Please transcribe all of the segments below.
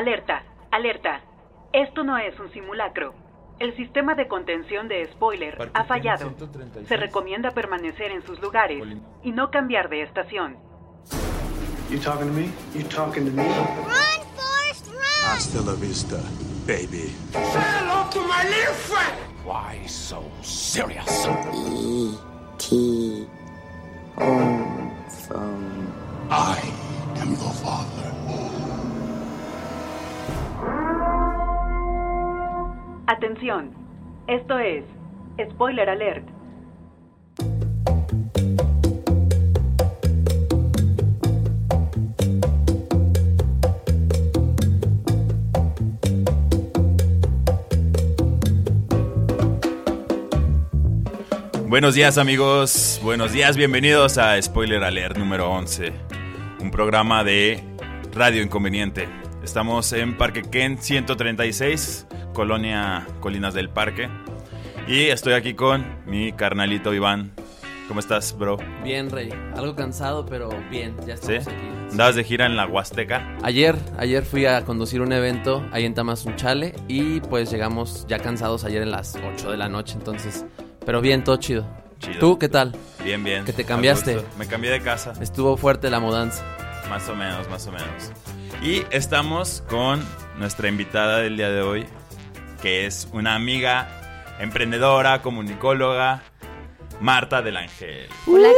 Alerta, alerta. Esto no es un simulacro. El sistema de contención de spoiler Parque ha fallado. 136. Se recomienda permanecer en sus lugares y no cambiar de estación. You talking to me? You talking to me? Run, Forrest, run! Hasta la vista, baby. Why so serious? T. Home phone. I am your father. Esto es Spoiler Alert. Buenos días amigos, buenos días, bienvenidos a Spoiler Alert número 11, un programa de Radio Inconveniente. Estamos en Parque Kent 136, Colonia Colinas del Parque. Y estoy aquí con mi carnalito Iván. ¿Cómo estás, bro? Bien, Rey. Algo cansado, pero bien. Ya ¿Sí? estamos aquí. ¿Andabas de gira en la Huasteca? Ayer, ayer fui a conducir un evento ahí en Tamazunchale y pues llegamos ya cansados ayer en las 8 de la noche, entonces... Pero bien, todo chido. Chido. ¿Tú qué tal? Bien, bien. ¿Que te cambiaste? Me cambié de casa. Estuvo fuerte la mudanza. Más o menos, más o menos. Y estamos con nuestra invitada del día de hoy, que es una amiga emprendedora, comunicóloga, Marta del Ángel. Hola.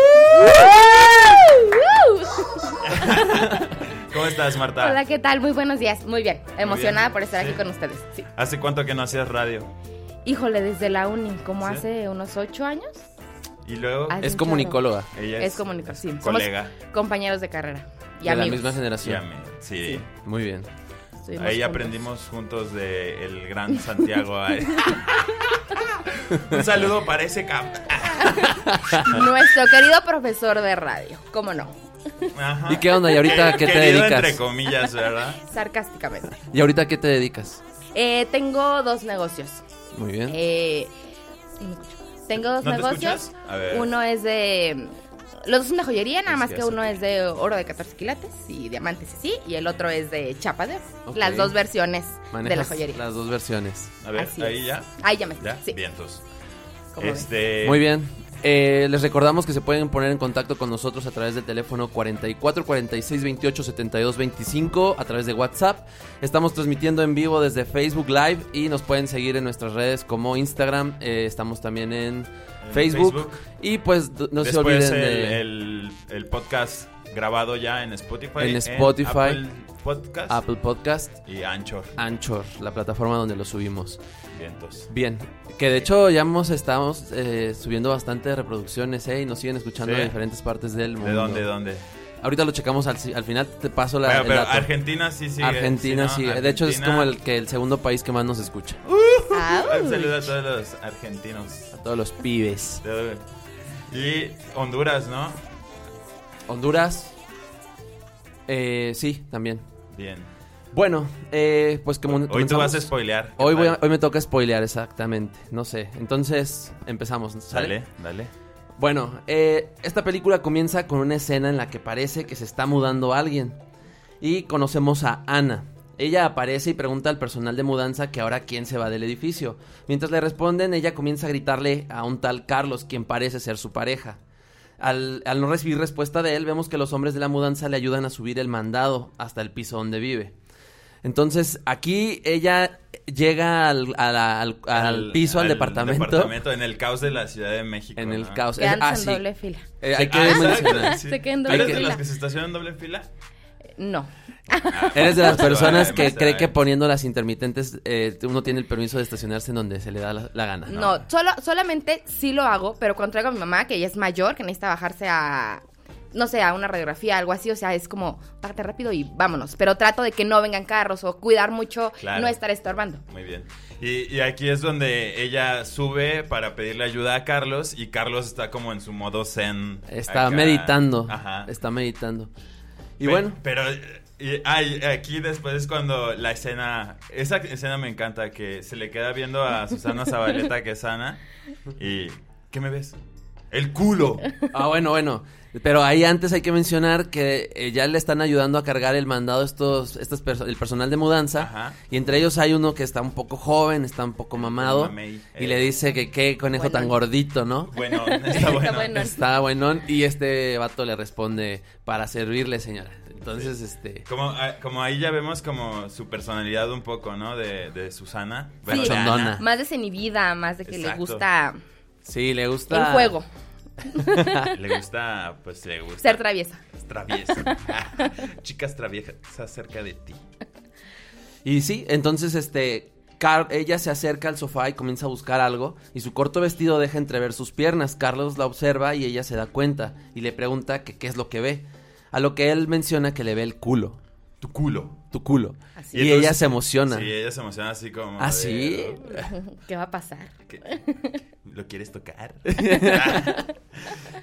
¿Cómo estás, Marta? Hola, ¿qué tal? Muy buenos días. Muy bien. Emocionada bien. por estar Sí. aquí con ustedes. Sí. ¿Hace cuánto que no hacías radio? Híjole, desde la uni, como ¿Sí? hace unos ocho años. Y luego Es un comunicóloga. ella Es es, comunicador, sí. Somos colega. compañeros de carrera. Y de la misma generación. sí. Muy bien. Estuvimos Ahí juntos. aprendimos juntos de el gran Santiago. Un saludo para ese cap. Nuestro querido profesor de radio. ¿Cómo no? Ajá. ¿Y qué onda? ¿Y ahorita qué te Querido dedicas? entre comillas, ¿verdad? Sarcásticamente. ¿Y ahorita qué te dedicas? Eh, tengo dos negocios. Muy bien. Eh. Tengo dos ¿No te negocios. escuchas? A ver. Uno es de. Los dos son de joyería, nada Es más que uno es de oro de 14 quilates y diamantes y sí, y el otro es de chapa de oro. Ok. Las dos versiones de la joyería. las dos versiones. A ver, Así ahí es. ya. Ahí ya me ¿Ya? Sí. Vientos. Este. Muy bien. Eh, les recordamos que se pueden poner en contacto con nosotros a través del teléfono 44 46 28 72 25 a través de WhatsApp. Estamos transmitiendo en vivo desde Facebook Live y nos pueden seguir en nuestras redes como Instagram. eh, estamos también en En Facebook. Facebook. Y pues no se olviden el, de el, el podcast grabado ya en Spotify. En Spotify. Apple Podcast. Apple Podcast, Y Anchor. Anchor, la plataforma donde lo subimos. Vientos. Bien, que de hecho ya hemos estamos eh, subiendo bastante reproducciones eh, y nos siguen escuchando Sí. de diferentes partes del mundo. ¿De dónde? ¿De dónde? Ahorita lo checamos al, al final, te paso la, pero. Argentina sí sigue. Argentina ¿sí, no? de hecho es como el que el segundo país que más nos escucha. Un saludo a todos los argentinos. Todos los pibes. Y Honduras, ¿no? Honduras. Eh, sí, también. Bien. Bueno, eh, pues como Hoy tú comenzamos- vas a spoilear. Hoy, voy a- hoy me toca spoilear, exactamente. No sé. Entonces, empezamos. ¿sale? Dale, dale. Bueno, eh, esta película comienza con una escena en la que parece que se está mudando alguien. Y conocemos a Ana. Ella aparece y pregunta al personal de mudanza que ahora quién se va del edificio. Mientras le responden, ella comienza a gritarle a un tal Carlos, quien parece ser su pareja. Al, al no recibir respuesta de él, vemos que los hombres de la mudanza le ayudan a subir el mandado hasta el piso donde vive. Entonces, aquí ella llega al, al- al piso, al, departamento. departamento, en el caos de la Ciudad de México. En el ¿no? caos. Ah, en sí. doble fila. Eh, hay que Ah, mencionar. sí. Se queda en ¿Tú doble eres de fila. las que se estacionan en doble fila? No. Eres de las personas que cree que poniendo las intermitentes eh, uno tiene el permiso de estacionarse en donde se le da la, la gana. No, solo, solamente sí lo hago, pero cuando traigo a mi mamá, que ella es mayor, que necesita bajarse a, no sé, a una radiografía, algo así, o sea, es como, bájate rápido y vámonos. Pero trato de que no vengan carros o cuidar mucho, Claro. no estar estorbando. Muy bien. Y, y aquí es donde ella sube para pedirle ayuda a Carlos y Carlos está como en su modo zen. Está acá. meditando. Ajá. Está meditando. Y bueno, Pero y- ay, aquí después es cuando la escena, esa escena me encanta, que se le queda viendo a Susana Zabaleta que es Ana y ¿qué me ves? El culo. Ah, bueno, bueno. Pero ahí antes hay que mencionar que eh, ya le están ayudando a cargar el mandado estos, estos perso- el personal de mudanza. Ajá. Y entre ellos hay uno que está un poco joven, está un poco mamado. Mamey, Y eh. le dice que qué conejo tan gordito, ¿no? Bueno, está bueno. bueno. Está buenón. Y este vato le responde, para servirle, señora. Entonces, este... Como, ah, como ahí ya vemos como su personalidad un poco, ¿no? De, de Susana. Bueno, de. Más desinhibida, más de que le gusta Sí, le gusta... el juego, Le gusta, pues le gusta. ser traviesa. Traviesa. Chicas traviesas cerca de ti. Y sí, entonces este Car- ella se acerca al sofá y comienza a buscar algo y su corto vestido deja entrever sus piernas. Carlos la observa y ella se da cuenta y le pregunta que qué es lo que ve. A lo que él menciona que le ve el culo, Tu culo. tu culo. Así y entonces- ella se emociona. Sí, ella se emociona así como. ¿Ah, de- sí? ¿Qué va a pasar? ¿Qué? ¿Lo quieres tocar?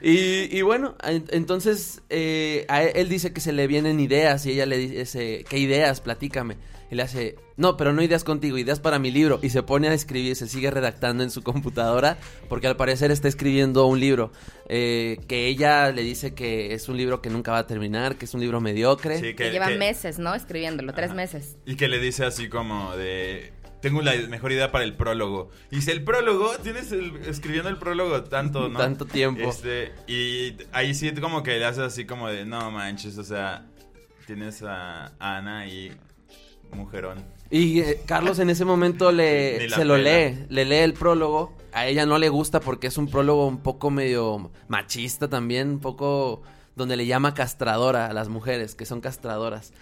Y, y bueno, en- entonces eh, a él, él dice que se le vienen ideas y ella le dice, ¿qué ideas? Platícame. Y le hace, no, pero no ideas contigo, ideas para mi libro. Y se pone a escribir, se sigue redactando en su computadora porque al parecer está escribiendo un libro eh, que ella le dice que es un libro que nunca va a terminar, que es un libro mediocre. Sí, Que, lleva que- meses, ¿no? Escribiéndolo, tres meses. Y que le dice así como de... Tengo la mejor idea para el prólogo. Y dice, el prólogo, tienes el- escribiendo el prólogo tanto, ¿no? Tanto tiempo. Este, y ahí sí como que le haces así como de, no manches, o sea, tienes a Ana y mujerón. Y eh, Carlos en ese momento le se lo lee, le lee el prólogo. A ella no le gusta porque es un prólogo un poco medio machista también, un poco donde le llama castradora a las mujeres, que son castradoras.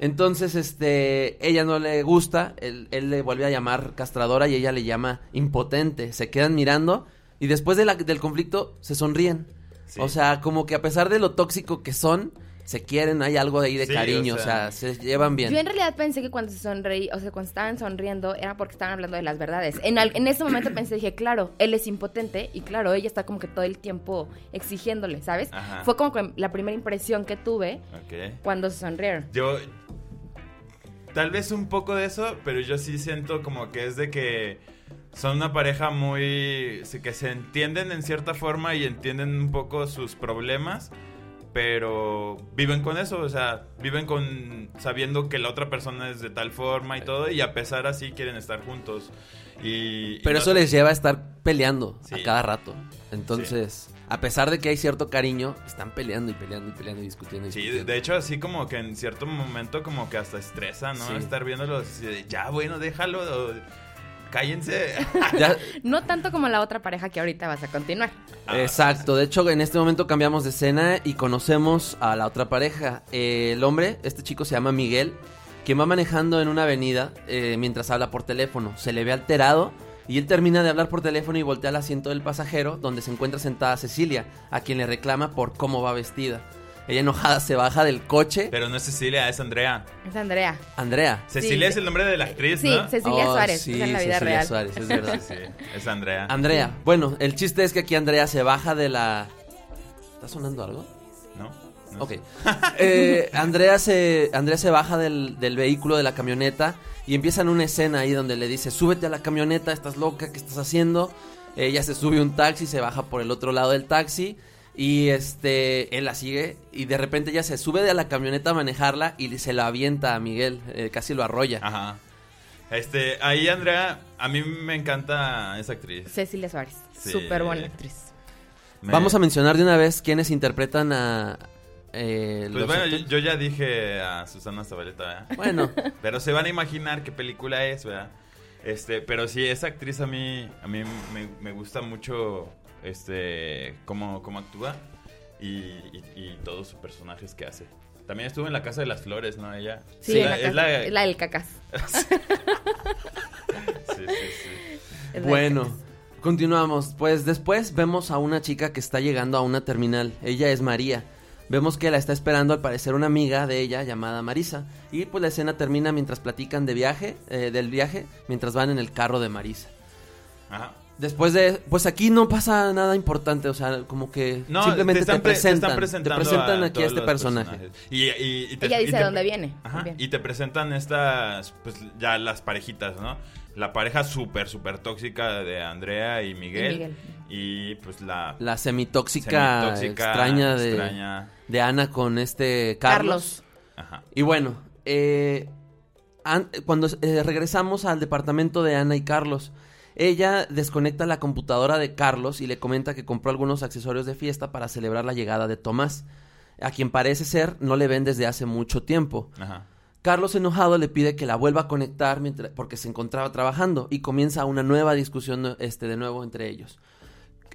Entonces, este, ella no le gusta, él, él le vuelve a llamar castradora y ella le llama impotente. Se quedan mirando y después de la- del conflicto se sonríen. Sí. O sea, como que a pesar de lo tóxico que son, se quieren, hay algo ahí de Sí, cariño, o o sea, se llevan bien. Yo en realidad pensé que cuando se sonreí, o sea, cuando estaban sonriendo, era porque estaban hablando de las verdades. En, al- en ese momento pensé, dije, claro, él es impotente y claro, ella está como que todo el tiempo exigiéndole, ¿sabes? Ajá. Fue como que la primera impresión que tuve cuando se sonrieron. Yo... Tal vez un poco de eso, pero yo sí siento como que es de que son una pareja muy... que se entienden en cierta forma y entienden un poco sus problemas, pero viven con eso, o sea, viven con sabiendo que la otra persona es de tal forma y todo, y a pesar así quieren estar juntos. Y, y Pero no eso les lleva a estar peleando Sí. a cada rato. Entonces, a pesar de que hay cierto cariño, están peleando y peleando y peleando y discutiendo. Y Sí, discutiendo. de hecho así como que en cierto momento como que hasta estresa, ¿no? Sí. Estar viéndolo así de, ya bueno, déjalo, o, cállense. Ya- No tanto como la otra pareja que ahorita vas a continuar. Ah, exacto. De hecho, en este momento cambiamos de escena y conocemos a la otra pareja. Eh, el hombre, este chico se llama Miguel, quien va manejando en una avenida eh, mientras habla por teléfono. Se le ve alterado. Y él termina de hablar por teléfono y voltea al asiento del pasajero, donde se encuentra sentada Cecilia, a quien le reclama por cómo va vestida. Ella enojada se baja del coche. Pero no es Cecilia, es Andrea. Es Andrea. Andrea. Cecilia Sí. es el nombre de la actriz, Sí, ¿no? Cecilia Oh, Suárez, sí, esa es la vida Cecilia real. Suárez, es verdad. Sí, es Andrea. Andrea. Bueno, el chiste es que aquí Andrea se baja de la... ¿Está sonando algo? ¿No? No Ok. Eh, Andrea, se, Andrea se baja del, del vehículo, de la camioneta, y empiezan una escena ahí donde le dice, súbete a la camioneta, estás loca, ¿qué estás haciendo? Ella se sube a un taxi, se baja por el otro lado del taxi, y este, él la sigue, y de repente ella se sube de la camioneta a manejarla y se la avienta a Miguel, eh, casi lo arrolla. Ajá. Este, ahí Andrea, a mí me encanta esa actriz. Cecilia Suárez. Sí. Súper buena actriz. Me- Vamos a mencionar de una vez quiénes interpretan a... eh, Pues bueno, yo, ya dije a Susana Zabaleta, ¿verdad? Bueno, Pero se van a imaginar qué película es, ¿verdad? Este, pero sí, esa actriz a mí, a mí me, me gusta mucho, este, cómo, cómo actúa y, y, y todos sus personajes que hace. También estuvo en La Casa de las Flores, ¿no? Ella. Sí, Sí, en la es casa- la... es la del cacas. Sí, sí, sí. Es la Bueno, cacas. continuamos. Pues después vemos a una chica que está llegando a una terminal. Ella es María. Vemos que la está esperando al parecer una amiga de ella llamada Marisa. Y pues la escena termina mientras platican de viaje, eh, del viaje, mientras van en el carro de Marisa. Ajá. Después de, pues aquí no pasa nada importante, o sea, como que No, simplemente te, están pre- presentan, te presentando presentan a aquí a este personaje. personajes. Y, y- y te- Ella y dice te- dónde viene. Ajá, y te presentan estas, pues ya las parejitas, ¿no? la pareja súper, súper tóxica de Andrea y Miguel. Y Miguel. Y pues la La semitóxica, semitóxica, extraña, de, extraña. de Ana con este Carlos. Carlos. Ajá. Y bueno, eh, an- cuando eh, regresamos al departamento de Ana y Carlos, ella desconecta la computadora de Carlos y le comenta que compró algunos accesorios de fiesta para celebrar la llegada de Tomás, a quien parece ser no le ven desde hace mucho tiempo. Ajá. Carlos enojado le pide que la vuelva a conectar mientras, porque se encontraba trabajando y comienza una nueva discusión este, de nuevo entre ellos.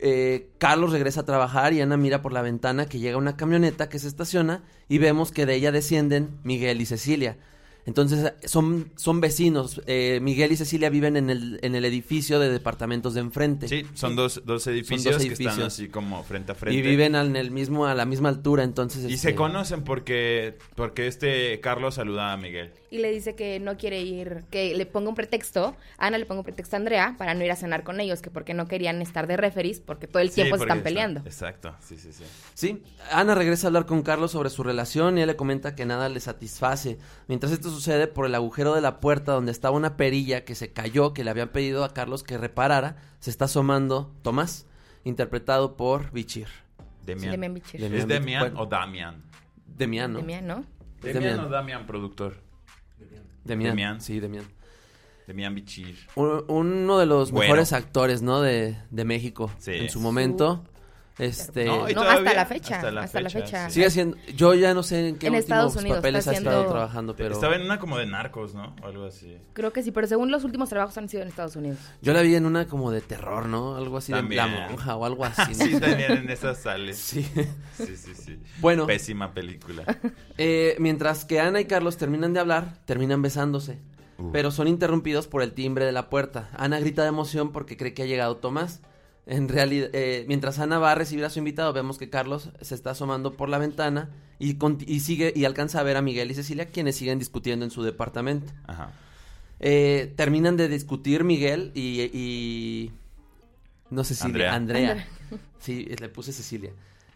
Eh, Carlos regresa a trabajar y Ana mira por la ventana que llega una camioneta que se estaciona y vemos que de ella descienden Miguel y Cecilia. Entonces son, son vecinos. eh, Miguel y Cecilia viven en el, en el edificio de departamentos de enfrente. Sí, son dos, dos edificios, que están edificios. así como frente a frente. Y viven al- en el mismo, a la misma altura, entonces... Y este, se conocen porque, porque este Carlos saluda a Miguel. Y le dice que no quiere ir, que le ponga un pretexto, Ana le ponga un pretexto a Andrea para no ir a cenar con ellos, que porque no querían estar de referees, porque todo el Sí, tiempo se están peleando. Exacto, sí, sí, sí. Sí, Ana regresa a hablar con Carlos sobre su relación y él le comenta que nada le satisface. Mientras esto sucede, por el agujero de la puerta donde estaba una perilla que se cayó, que le habían pedido a Carlos que reparara, se está asomando Tomás, interpretado por Bichir. Demian. Demian Bichir. Demian. ¿Es Demian o Damian? Demian, ¿no? Demian, ¿no? Es ¿Demian Demian. o Damian, productor? Demian. Demian. Sí, Demian. Demian Bichir. Un- uno de los mejores actores, ¿no? De, de México Sí. en su momento. Este... No, No, todavía, hasta la fecha, hasta la hasta la fecha, fecha. sí. Sigue siendo... Yo ya no sé en qué En últimos Unidos papeles está ha estado trabajando, pero... Estaba en una como de narcos, ¿no? O algo así. Creo que sí, pero según los últimos trabajos han sido en Estados Unidos. Yo la vi en una como de terror, ¿no? Algo así También. de la monja o algo así. ¿no? sí, también en esas sales. Sí. Sí, sí, sí. Bueno. Pésima película. Eh, mientras que Ana y Carlos terminan de hablar, terminan besándose. Uh. Pero son interrumpidos por el timbre de la puerta. Ana grita de emoción porque cree que ha llegado Tomás. En realidad, eh, mientras Ana va a recibir a su invitado, vemos que Carlos se está asomando por la ventana y, sigue y alcanza a ver a Miguel y Cecilia, quienes siguen discutiendo en su departamento. Ajá. Eh, terminan de discutir Miguel y, y- no sé si Andrea. Andrea. Andrea. Sí, le puse Cecilia.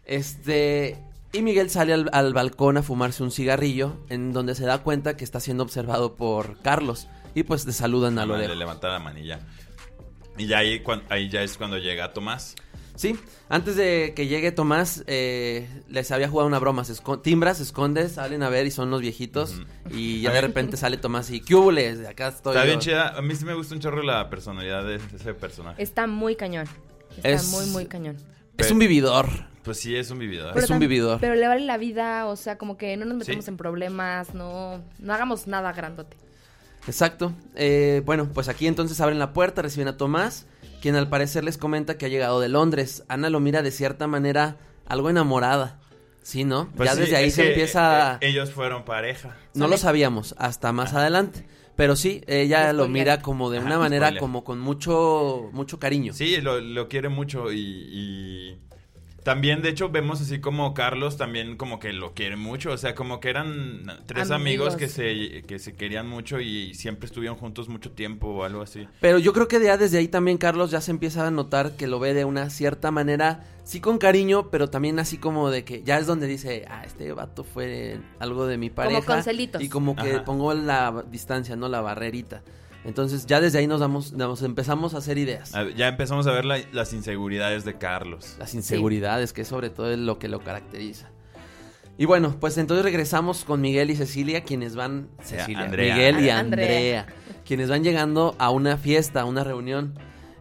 Este y Miguel sale al, al balcón a fumarse un cigarrillo, en donde se da cuenta que está siendo observado por Carlos y pues le saludan a lo le lejos. levanta la manilla. Y ya ahí, ahí ya es cuando llega Tomás. Sí, antes de que llegue Tomás, eh, les había jugado una broma. Se esco- timbra, se esconde, salen a ver y son los viejitos. Y ya de repente sale Tomás y ¿qué hubo?les? Acá estoy. Está yo". bien chida. A mí sí me gusta un chorro la personalidad de ese personaje. Está muy cañón. Está Es- muy, muy cañón. Es un vividor. Pues sí, es un vividor. Es un vividor. Pero le vale la vida, o sea, como que no nos metemos Sí. en problemas, no, no hagamos nada grandote. Exacto. Eh, bueno, pues aquí entonces abren la puerta, reciben a Tomás, quien al parecer les comenta que ha llegado de Londres. Ana lo mira de cierta manera algo enamorada. Sí, ¿no? Pues ya sí, desde ahí se empieza... eh, ellos fueron pareja. no lo sabíamos hasta más adelante. Pero sí, ella lo mira como de Ajá, una manera spoiler. como con mucho mucho cariño. Sí, lo, lo quiere mucho y, y también, de hecho, vemos así como Carlos también como que lo quiere mucho. O sea, como que eran tres amigos, Amigos. que, se, que se querían mucho y siempre estuvieron juntos mucho tiempo o algo así. Pero yo creo que ya desde ahí también Carlos ya se empieza a notar que lo ve de una cierta manera, sí con cariño, pero también así como de que ya es donde dice, ah, este vato fue algo de mi pareja. con celitos. Y como que Ajá. pongo la distancia, ¿no? La barrerita. Entonces ya desde ahí nos damos, nos empezamos a hacer ideas. A ver, Ya empezamos a ver la- las inseguridades de Carlos. Las inseguridades, que sobre todo es lo que lo caracteriza. Y bueno, pues entonces regresamos con Miguel y Cecilia, quienes van... Cecilia, Andrea. Miguel y Andrea. Andrea, quienes van llegando a una fiesta, a una reunión.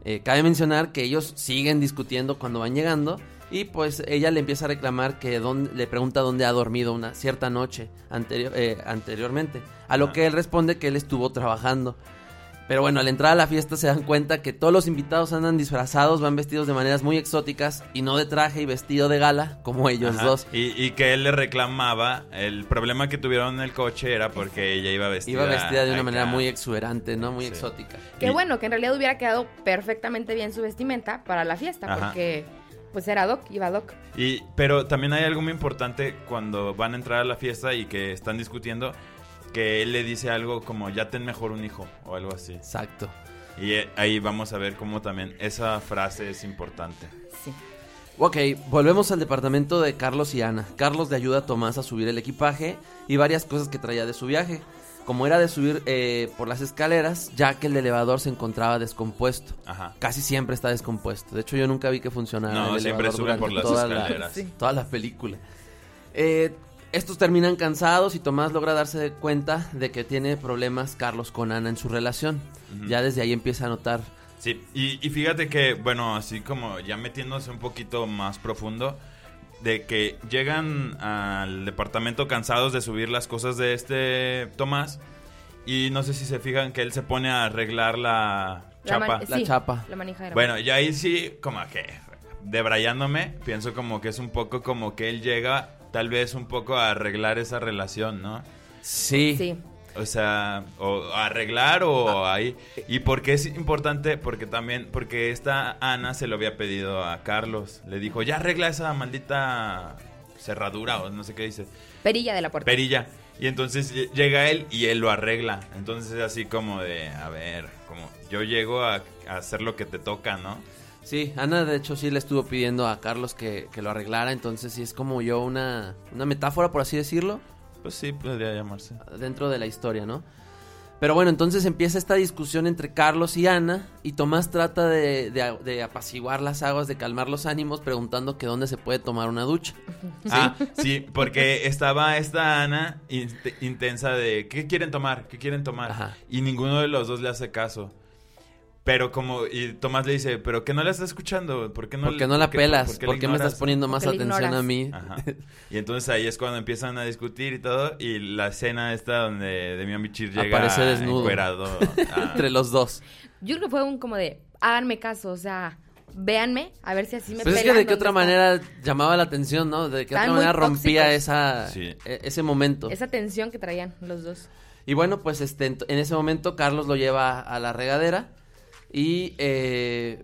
Eh, cabe mencionar que ellos siguen discutiendo cuando van llegando y pues ella le empieza a reclamar que dónde, le pregunta dónde ha dormido una cierta noche anterior, eh, anteriormente, a lo Ajá. que él responde que él estuvo trabajando. Pero bueno, al entrar a la fiesta se dan cuenta que todos los invitados andan disfrazados, van vestidos de maneras muy exóticas y no de traje y vestido de gala como ellos Ajá. dos. Y, y que él le reclamaba, el problema que tuvieron en el coche era porque ella iba vestida. Iba vestida de una acá. manera muy exuberante, ¿no? Muy Sí. exótica. Qué Y- bueno, que en realidad hubiera quedado perfectamente bien su vestimenta para la fiesta, Ajá. porque pues era Doc, iba Doc. Y, pero también hay algo muy importante cuando van a entrar a la fiesta y que están discutiendo, que él le dice algo como ya ten mejor un hijo o algo así. Exacto. Y eh, ahí vamos a ver cómo también esa frase es importante. Sí. Ok, volvemos al departamento de Carlos y Ana. Carlos le ayuda a Tomás a subir el equipaje y varias cosas que traía de su viaje. como era de subir eh, por las escaleras, ya que el elevador se encontraba descompuesto. Ajá. Casi siempre está descompuesto. De hecho, yo nunca vi que funcionara No, el siempre elevador suben por las toda la- escaleras. Sí. toda la película. Eh, estos terminan cansados y Tomás logra darse cuenta de que tiene problemas Carlos con Ana en su relación. Ya desde ahí empieza a notar. Sí, y, y fíjate que, bueno, así como ya metiéndose un poquito más profundo, de que llegan al departamento cansados de subir las cosas de este Tomás, y no sé si se fijan que él se pone a arreglar la chapa. La chapa. La manija de la Bueno, y ahí sí, como que, debrayándome, pienso como que es un poco como que él llega, tal vez un poco a arreglar esa relación, ¿no? Sí. Sí. O sea, o arreglar o ahí. ¿Y por qué es importante? Porque también, porque esta Ana se lo había pedido a Carlos. Le dijo, ya arregla esa maldita cerradura o no sé qué dice. Perilla de la puerta. Perilla. Y entonces lle- llega él y él lo arregla. Entonces es así como de, a ver, como yo llego a, a hacer lo que te toca, ¿no? Sí, Ana de hecho sí le estuvo pidiendo a Carlos que, que lo arreglara, entonces sí es como yo una, una metáfora, por así decirlo, Pues sí, podría llamarse. dentro de la historia, ¿no? Pero bueno, entonces empieza esta discusión entre Carlos y Ana y Tomás trata de, de- de apaciguar las aguas, de calmar los ánimos, preguntando que dónde se puede tomar una ducha. Ah, sí, porque estaba esta Ana in- intensa de ¿qué quieren tomar? ¿Qué quieren tomar? Ajá. Y ninguno de los dos le hace caso. Pero como, y Tomás le dice, ¿pero qué no la estás escuchando? ¿Por qué no, ¿Por qué no la pelas? por qué ¿Por la qué, me estás ignoras?" poniendo más ¿Por qué la atención a mí? Ajá. Y entonces ahí es cuando empiezan a discutir y todo. Y la escena esta donde Demian Bichir llega Aparece desnudo. Entre los dos. Yo creo que fue un como de, háganme caso, o sea, véanme, a ver si así me Pues es que de qué otra está. manera llamaba la atención, ¿no? De qué Estaban otra manera rompía esa, Sí. e- ese momento. Esa tensión que traían los dos. Y bueno, pues este, en ese momento Carlos lo lleva a la regadera y eh,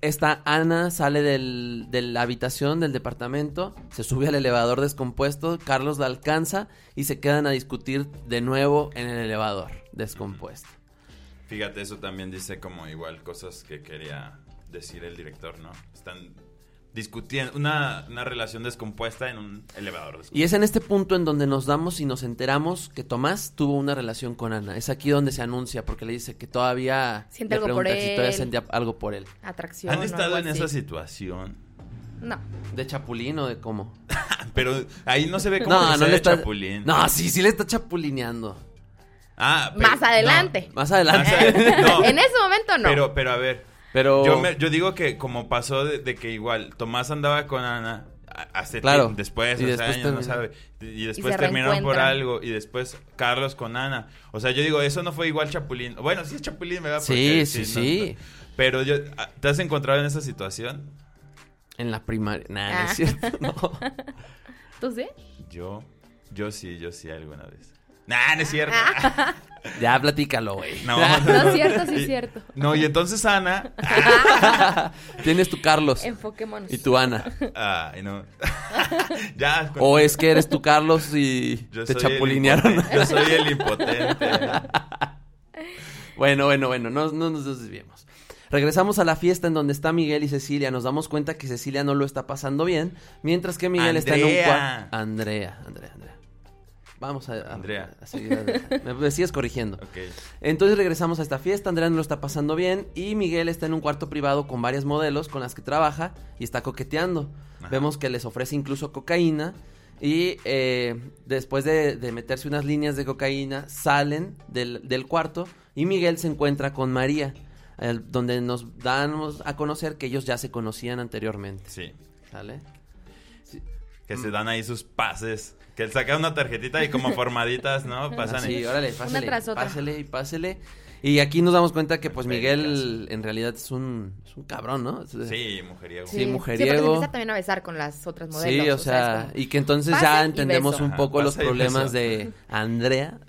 esta Ana sale del- de la habitación del departamento, se sube al elevador descompuesto, Carlos la alcanza y se quedan a discutir de nuevo en el elevador descompuesto. Fíjate, eso también dice como igual cosas que quería decir el director, ¿no? Están discutiendo una, una relación descompuesta en un elevador. Y es en este punto en donde nos damos y nos enteramos que Tomás tuvo una relación con Ana. Es aquí donde se anuncia porque le dice que todavía Siente le algo por si todavía él. sentía algo por él. Atracción. ¿Han o estado algo en así. esa situación? No. ¿De chapulín o de cómo? Pero ahí no se ve como No, que no sea le de está. chapulín. No, sí, sí le está chapulineando. Ah, pero- Más adelante. Más adelante. No. en ese momento no. Pero, pero a ver, Pero. yo, me- yo digo que como pasó de, de que igual Tomás andaba con Ana hace Claro. tiempo, después, Y hace después años, no sabe, y después terminaron por algo y después Carlos con Ana. O sea, yo digo, eso no fue igual Chapulín. Bueno, sí es Chapulín, ¿verdad? Sí, Porque sí, no- sí. pero yo, ah, ¿te has encontrado en esa situación? En la primaria. Nah, no Ah. es cierto. No. ¿Tú sí? Yo, yo sí, yo sí alguna vez. Nah, no es cierto. Ya platícalo, güey. No, No es cierto, sí es cierto. No, y entonces Ana. Tienes tu Carlos Enfoquémonos. y tu Ana. Ay, no. ya. con- O es que eres tu Carlos y yo te chapulinearon. Yo soy el impotente. Bueno, bueno, bueno, no, no nos desviemos. Regresamos a la fiesta en donde está Miguel y Cecilia. Nos damos cuenta que Cecilia no lo está pasando bien, mientras que Miguel está en un cuarto. Andrea, Andrea, Andrea. Vamos a, a- Andrea. a seguir adelante. Me, sigues corrigiendo. Entonces regresamos a esta fiesta, Andrea no lo está pasando bien y Miguel está en un cuarto privado con varias modelos con las que trabaja y está coqueteando. Ajá. Vemos que les ofrece incluso cocaína y eh, después de, de meterse unas líneas de cocaína salen del, del cuarto y Miguel se encuentra con María, donde nos damos a conocer que ellos ya se conocían anteriormente. Sí. ¿Sale? Que se dan ahí sus pases. Que él saca una tarjetita y como formaditas, ¿no? Pasan Así, ahí. órale, pásale, tras otra. pásale y pásele. Y aquí nos damos cuenta que pues. Miguel en realidad es un, es un cabrón, ¿no? Sí, mujeriego. Sí, Sí, mujeriego. porque se empieza también a besar con las otras modelos. Sí, o sea, como- y que entonces pase ya entendemos un Ajá, poco los pase problemas de Andrea.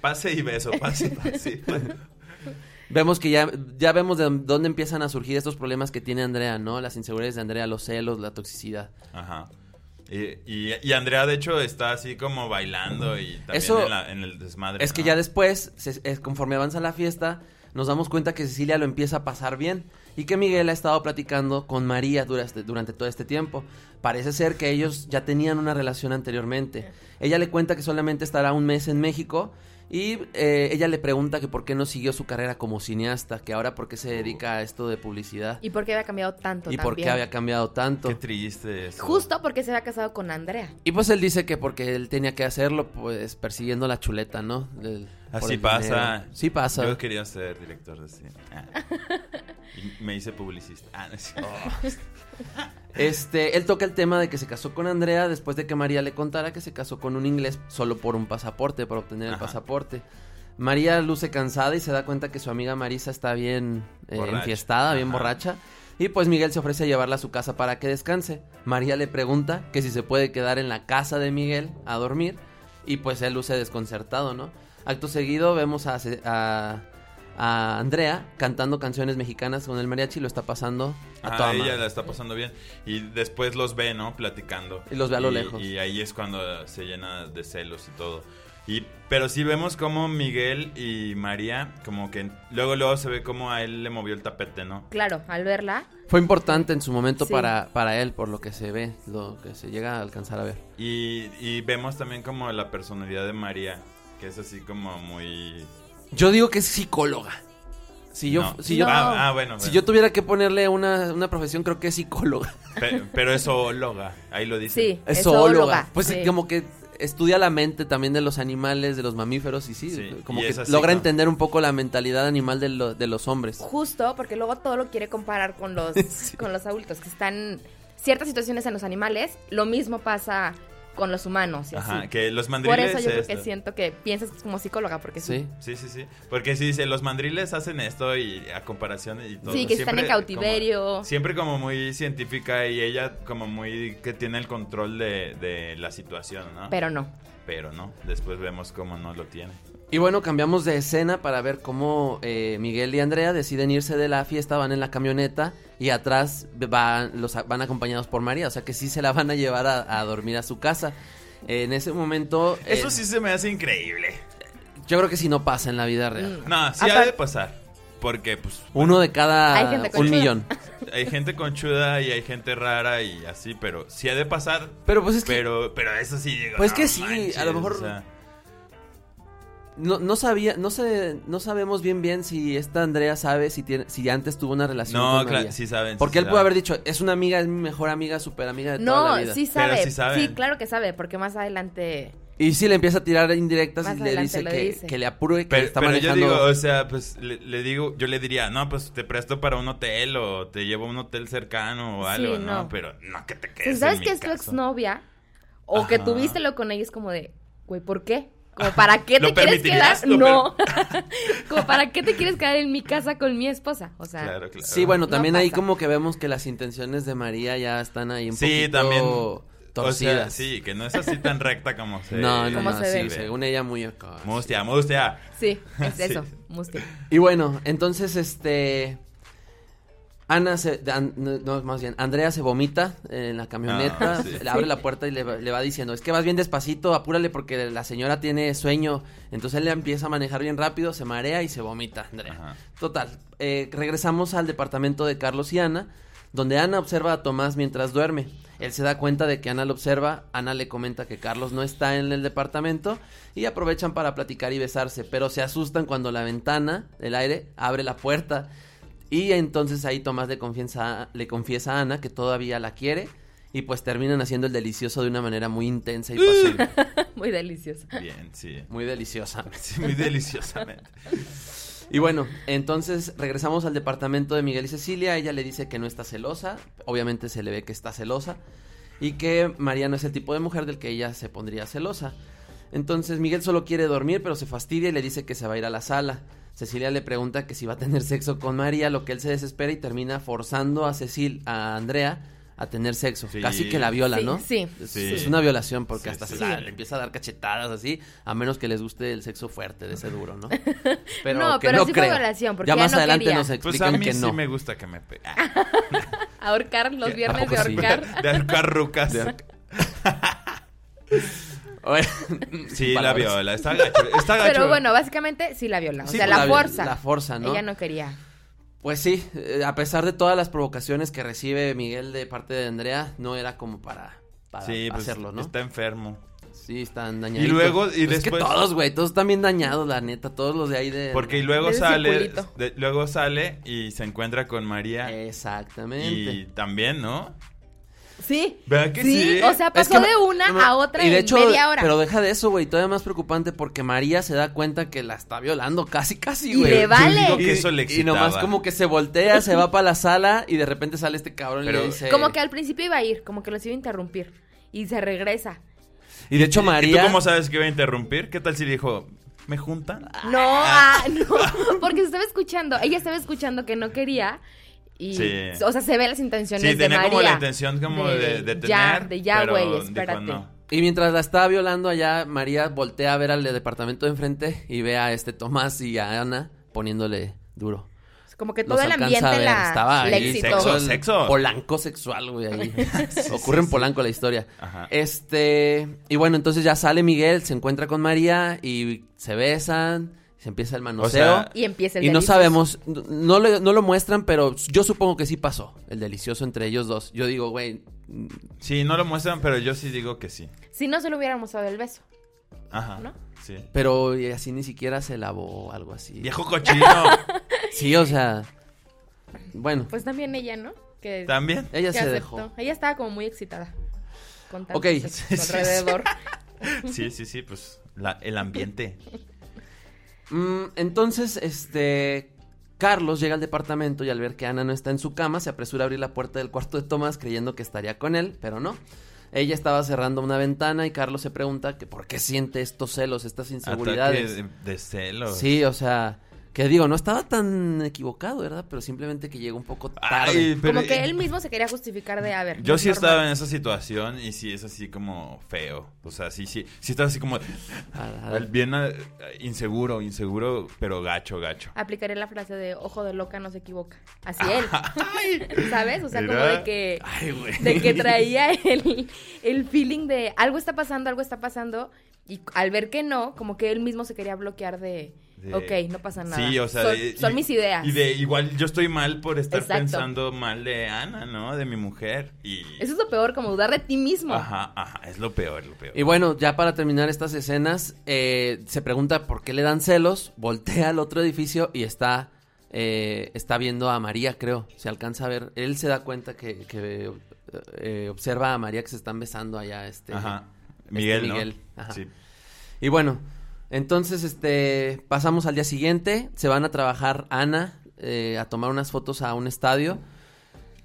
Pase y beso, pase y pase. Vemos que ya, ya vemos de dónde empiezan a surgir estos problemas que tiene Andrea, ¿no? Las inseguridades de Andrea, los celos, la toxicidad. Ajá. Y, y, y Andrea, de hecho, está así como bailando y también Eso- en, la- en el desmadre. Es que ¿no? ya después, se- es- conforme avanza la fiesta, nos damos cuenta que Cecilia lo empieza a pasar bien y que Miguel ha estado platicando con María durante, durante todo este tiempo. Parece ser que ellos ya tenían una relación anteriormente. Ella le cuenta que solamente estará un mes en México y eh, ella le pregunta que por qué no siguió su carrera como cineasta, que ahora por qué se dedica a esto de publicidad ¿Y por qué había cambiado tanto y por qué también? había cambiado tanto. Qué triste eso. Justo porque se había casado con Andrea. Y pues él dice que porque él tenía que hacerlo, pues persiguiendo la chuleta, ¿no? Así pasa. dinero. Sí pasa. Yo quería ser director de cine. Ah. Y me hice publicista. Ah, no es cierto. Este, él toca el tema de que se casó con Andrea después de que María le contara que se casó con un inglés solo por un pasaporte, por obtener el pasaporte. María luce cansada y se da cuenta que su amiga Marisa está bien eh, enfiestada, bien Ajá. borracha. Y pues Miguel se ofrece a llevarla a su casa para que descanse. María le pregunta que si se puede quedar en la casa de Miguel a dormir. Y pues él luce desconcertado, ¿no? Acto seguido vemos a, a Andrea cantando canciones mexicanas con el mariachi. Lo está pasando a Ah, toda ella madre. la está pasando bien. Y después los ve, ¿no? Platicando. Y los ve a lo lejos. Y ahí es cuando se llena de celos y todo. Y, pero sí vemos como Miguel y María, como que luego luego se ve como a él le movió el tapete, ¿no? Claro, al verla, Fue importante en su momento Sí. para, para él, por lo que se ve, lo que se llega a alcanzar a ver. Y, y vemos también como la personalidad de María, que es así como muy... Yo digo que es psicóloga. Si yo, No. si yo, No. Ah, ah, bueno. si bueno. yo tuviera que ponerle una, una profesión, creo que es psicóloga. Pe- pero es zoóloga, ahí lo dice. sí, Es zoóloga. zoóloga. Pues sí. como que estudia la mente también de los animales, de los mamíferos, y sí, Sí, como y que así, logra ¿no? entender un poco la mentalidad animal de, lo- de los hombres. Justo, porque luego todo lo quiere comparar con los, Sí. con los adultos, que están ciertas situaciones en los animales, lo mismo pasa con los humanos y Ajá, así. que los Por mandriles... eso yo creo que siento que piensas como psicóloga, porque sí. Sí. Sí, sí, sí. Porque sí dice, los mandriles hacen esto y a comparación y todo. Sí, que están en Siempre cautiverio. como- siempre como muy científica y ella como muy que tiene el control de, de la situación, ¿no? Pero no. Pero no, después vemos cómo no lo tiene. Y bueno, cambiamos de escena para ver cómo eh, Miguel y Andrea deciden irse de la fiesta, van en la camioneta y atrás van, los, van acompañados por María, o sea que sí se la van a llevar a, a dormir a su casa. en ese momento... eh, Eso sí se me hace increíble. Yo creo que si no pasa en la vida real. No, sí ha de pasar. Porque, pues, Uno de cada Hay gente un millón. hay gente conchuda y hay gente rara y así, pero sí ha de pasar. Pero pues es que Pero, pero eso sí llega. Pues no que sí, manches, a lo mejor- o sea, no, no sabía, no sé, no sabemos bien bien si esta Andrea sabe si tiene, si antes tuvo una relación no, con claro, María. sí saben. sí Porque él saben. pudo haber dicho, es una amiga, es mi mejor amiga, super amiga de toda No, la vida. sí Pero sabe. sí saben. claro que sabe, porque más adelante. Y sí le empieza a tirar indirectas Más y le dice que, dice. que le apure, que Pero, está pero yo digo, o sea, pues le, le digo, yo le diría, no, pues te presto para un hotel o te llevo a un hotel cercano o Sí, algo, ¿no? no. Pero no que te Si quedes. sabes en que mi es tu exnovia, o que tuviste lo con ella, es como de, güey, ¿por qué? Como, ¿para qué ¿Lo te quieres quedar? ¿Lo No. como, ¿para qué te quieres quedar en mi casa con mi esposa? O sea, Claro, claro. Sí, bueno, No también ahí pasa. como que vemos que las intenciones de María ya están ahí un Sí, poquito también. torcidas. O sea, sí, que no es así tan recta como se No, no, no, se sí, ve. según ella muy acá. Mustia, mustia. sí, es Sí. eso, mustia. Y bueno, entonces este Ana se An- no, más bien Andrea se vomita en la camioneta, Ah, sí. le abre la puerta y le, va- le va diciendo, "Es que vas bien despacito, apúrale porque la señora tiene sueño." Entonces él le empieza a manejar bien rápido, se marea y se vomita, Andrea. Ajá. Total, eh, regresamos al departamento de Carlos y Ana, donde Ana observa a Tomás mientras duerme. Él se da cuenta de que Ana lo observa, Ana le comenta que Carlos no está en el departamento y aprovechan para platicar y besarse, pero se asustan cuando la ventana del aire abre la puerta y entonces ahí Tomás le confiesa, le confiesa a Ana que todavía la quiere y pues terminan haciendo el delicioso de una manera muy intensa y pasiva, Muy delicioso. Bien, sí. muy deliciosa. Sí, muy deliciosamente. Y bueno, entonces regresamos al departamento de Miguel y Cecilia. Ella le dice que no está celosa. Obviamente se le ve que está celosa. Y que María no es el tipo de mujer del que ella se pondría celosa. Entonces Miguel solo quiere dormir, pero se fastidia y le dice que se va a ir a la sala. Cecilia le pregunta que si va a tener sexo con María, lo que él se desespera y termina forzando a Cecil, a Andrea, a tener sexo. Sí. Casi que la viola, Sí, ¿no? sí, Es, sí. es una violación porque Sí, hasta sí, se la- sí. le empieza a dar cachetadas así, a menos que les guste el sexo fuerte de ese duro, ¿no? Pero No, que pero no sí fue violación, porque ya más no adelante quería. nos Pues explican a mí que sí no. me gusta que me peguen. Ahorcar los ¿A viernes de sí? ahorcar. De ahorcar rucas. De ar- Oye, Sí, la viola. Está gacho. Está gacho. Pero bueno, básicamente sí la viola. O Sí, sea, pues, la la- fuerza. la fuerza, ¿no? Ella no quería. Pues sí, eh, a pesar de todas las provocaciones que recibe Miguel de parte de Andrea, no era como para, para Sí, pues hacerlo, ¿no? está enfermo. Sí, están dañados. Y luego- y Es que después- todos, güey, todos están bien dañados, la neta, todos los de ahí de... Porque y luego sale, de- luego sale y se encuentra con María. Exactamente. y también, ¿no? Sí. ¿Verdad que sí? O sea, Es pasó que de una a otra y de en hecho, media hora. Pero deja de eso, güey, todavía más preocupante porque María se da cuenta que la está violando casi, casi, Y güey. le vale. Yo digo Y, que eso le y nomás como que se voltea, se va para la sala y de repente sale este cabrón y le dice... Como que al principio iba a ir, como que los iba a interrumpir. Y se regresa. Y de hecho ¿Y María... tú cómo sabes que iba a interrumpir? ¿Qué tal si dijo, ¿me juntan? No, ah, no, porque se estaba escuchando. Ella estaba escuchando que no quería. Y, Sí. o sea, se ve las intenciones Sí, de tenía María. como la intención como de, de ya, tener, de ya, pero güey, dijo espérate. no. Y mientras la estaba violando allá, María voltea a ver al de departamento de enfrente y ve a este Tomás y a Ana poniéndole duro. Como que Los todo el ambiente a ver, la, estaba ahí. Sexo, el sexo. Polanco sexual, güey, ahí. Ocurre en Polanco la historia. Ajá. Este, y bueno, entonces ya sale Miguel, se encuentra con María y se besan, se empieza el manoseo. sea, Y empieza el y no sabemos, no lo, no lo muestran, pero yo supongo que sí pasó, el delicioso entre ellos dos. Yo digo, güey, Sí, no lo muestran, pero yo sí digo que sí. Si no se lo hubiéramos dado el beso. Ajá. ¿No? Sí. pero así ni siquiera se lavó o algo así. Viejo cochino. Sí, o sea, bueno, Pues también ella, ¿no? Que, También. ella que se aceptó. dejó. Ella estaba como muy excitada. Con tanto Ok. Sí, sí, sí. alrededor. Sí, sí, sí, pues la- el ambiente. Mm, entonces, este. Carlos llega al departamento y al ver que Ana no está en su cama, se apresura a abrir la puerta del cuarto de Tomás creyendo que estaría con él, pero no. Ella estaba cerrando una ventana y Carlos se pregunta que por qué siente estos celos, estas inseguridades. Ataque de celos. Sí, o sea, que digo, no estaba tan equivocado, ¿verdad? Pero simplemente que llegó un poco tarde. Ay, pero como que él mismo se quería justificar de, a ver. Yo sí normal. estaba en esa situación y sí es así como feo. O sea, sí, sí, sí estaba así como bien eh, inseguro, inseguro, pero gacho, gacho. Aplicaré la frase de ojo de loca no se equivoca. Así él. ¿Sabes? O sea, como de que, Ay, güey. de que traía el, el feeling de algo está pasando, algo está pasando. Y al ver que no, como que él mismo se quería bloquear de, De- ok, no pasa nada. Sí, o sea, son, de- son y- mis ideas. Y de igual yo estoy mal por estar Exacto. pensando mal de Ana, ¿no? De mi mujer. Y. Eso es lo peor, como dudar de ti mismo. Ajá, ajá, es lo peor, lo peor. Y bueno, ya para terminar estas escenas, eh, se pregunta por qué le dan celos, voltea al otro edificio y está, eh, está viendo a María, creo. Se alcanza a ver, él se da cuenta que, que, eh, observa a María que se están besando allá, este. Ajá. este Miguel, ¿no? Miguel, ajá. Sí. Y bueno, entonces, este, pasamos al día siguiente, se van a trabajar Ana eh, a tomar unas fotos a un estadio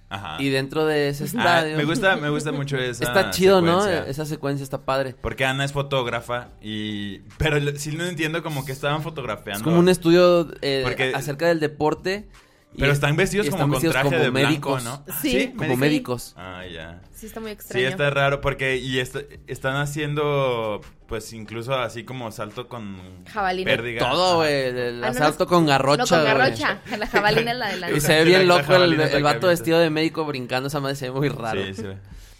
Ajá. y dentro de ese Ah, estadio... me gusta, me gusta mucho esa. Está chido, ¿no? Esa secuencia está padre. Porque Ana es fotógrafa y... Pero sí no entiendo como que estaban fotografiando. Es como un estudio eh, Porque- acerca del deporte. Pero es- están vestidos y como están con vestidos traje como de médicos, blanco, ¿no? Sí. Como médicos. Ah, ya. Sí, está muy Sí, extraño. está raro porque... Y est- están haciendo, pues, incluso así como salto con... Jabalina. Pérdiga. Todo, güey. El Ah, no, asalto no, con garrocha. No, con garrocha. La jabalina es la de la Y se ve bien loco el, el vato vestido de médico brincando. Esa madre se ve muy raro. Sí, sí.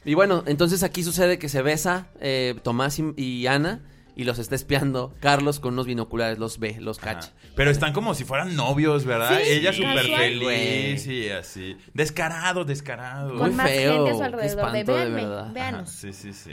Y bueno, entonces aquí sucede que se besa eh, Tomás y, y Ana. Y los está espiando Carlos con unos binoculares. Los ve, los Ajá. cacha. Pero están como si fueran novios, ¿verdad? Sí, Ella súper feliz y así. Descarado, descarado. Muy Con más feo, gente a su alrededor. de espanto, de véanme, verdad. Véanos. Sí, sí, sí.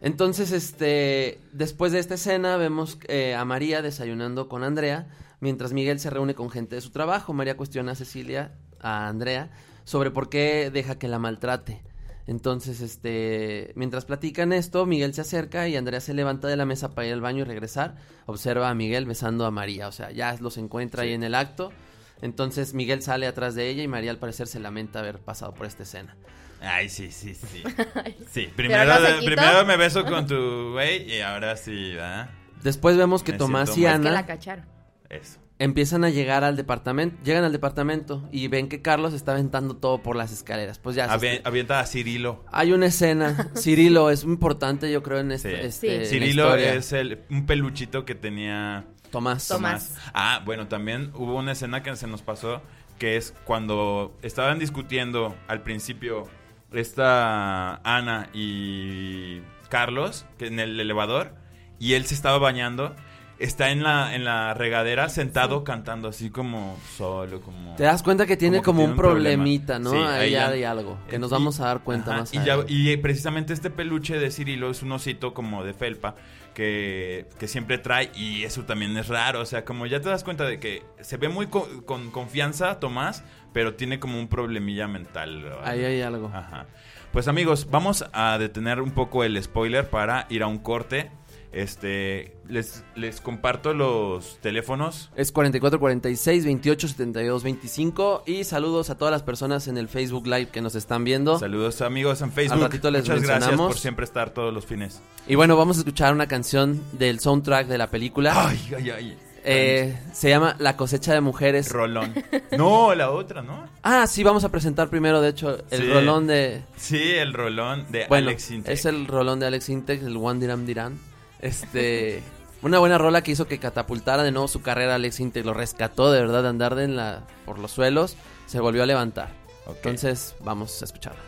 Entonces, este, después de esta escena vemos eh, a María desayunando con Andrea, mientras Miguel se reúne con gente de su trabajo. María cuestiona a Cecilia, a Andrea, sobre por qué deja que la maltrate. Entonces, este, mientras platican esto, Miguel se acerca y Andrea se levanta de la mesa para ir al baño y regresar. Observa a Miguel besando a María, o sea, ya los encuentra ahí en el acto. Entonces Miguel sale atrás de ella y María al parecer se lamenta haber pasado por esta escena. Ay, sí, sí, sí. Sí, primero, primero me beso con tu güey y ahora sí, ¿verdad? Después vemos que Me Tomás y mal. Es que Ana la cacharon. Eso. Empiezan a llegar al departamento, llegan al departamento y ven que Carlos está aventando todo por las escaleras. Pues ya se- Avi- avienta a Cirilo. hay una escena, Cirilo es muy importante yo creo en este, Sí. este- Cirilo es el, un peluchito que tenía Tomás. Tomás. Ah, bueno, también hubo una escena que se nos pasó que es cuando estaban discutiendo al principio esta Ana y Carlos, que en el elevador, y él se estaba bañando. Está en la, en la regadera sentado cantando así como solo, como... Te das cuenta que tiene como, tiene un problema. problemita, ¿no? Sí, ahí ya hay algo que nos y- vamos a dar cuenta Ajá, más y, ya- y precisamente este peluche de Cirilo es un osito como de felpa que, que siempre trae y eso también es raro. O sea, como ya te das cuenta de que se ve muy co- con confianza Tomás, pero tiene como un problemilla mental. Ahí hay algo. Ajá. Pues amigos, vamos a detener un poco el spoiler para ir a un corte. Este, les, les comparto los teléfonos. Es 44 46 28 72 25 y saludos a todas las personas en el Facebook Live que nos están viendo. Saludos amigos en Facebook. Al ratito les Muchas gracias por siempre estar todos los fines. Y bueno, vamos a escuchar una canción del soundtrack de la película. Ay, ay, ay. Eh, se llama La cosecha de mujeres. Rolón. No, la otra, ¿no? Ah, sí, vamos a presentar primero, de hecho, el Sí. rolón de... Sí, el rolón de Bueno, Alex Intec. es el rolón de Alex Intec, el One Diram Diram. Este... Una buena rola que hizo que catapultara de nuevo su carrera Alex Intec. Lo rescató de verdad de andar de en la, por los suelos. Se volvió a levantar. Entonces, vamos a escucharla.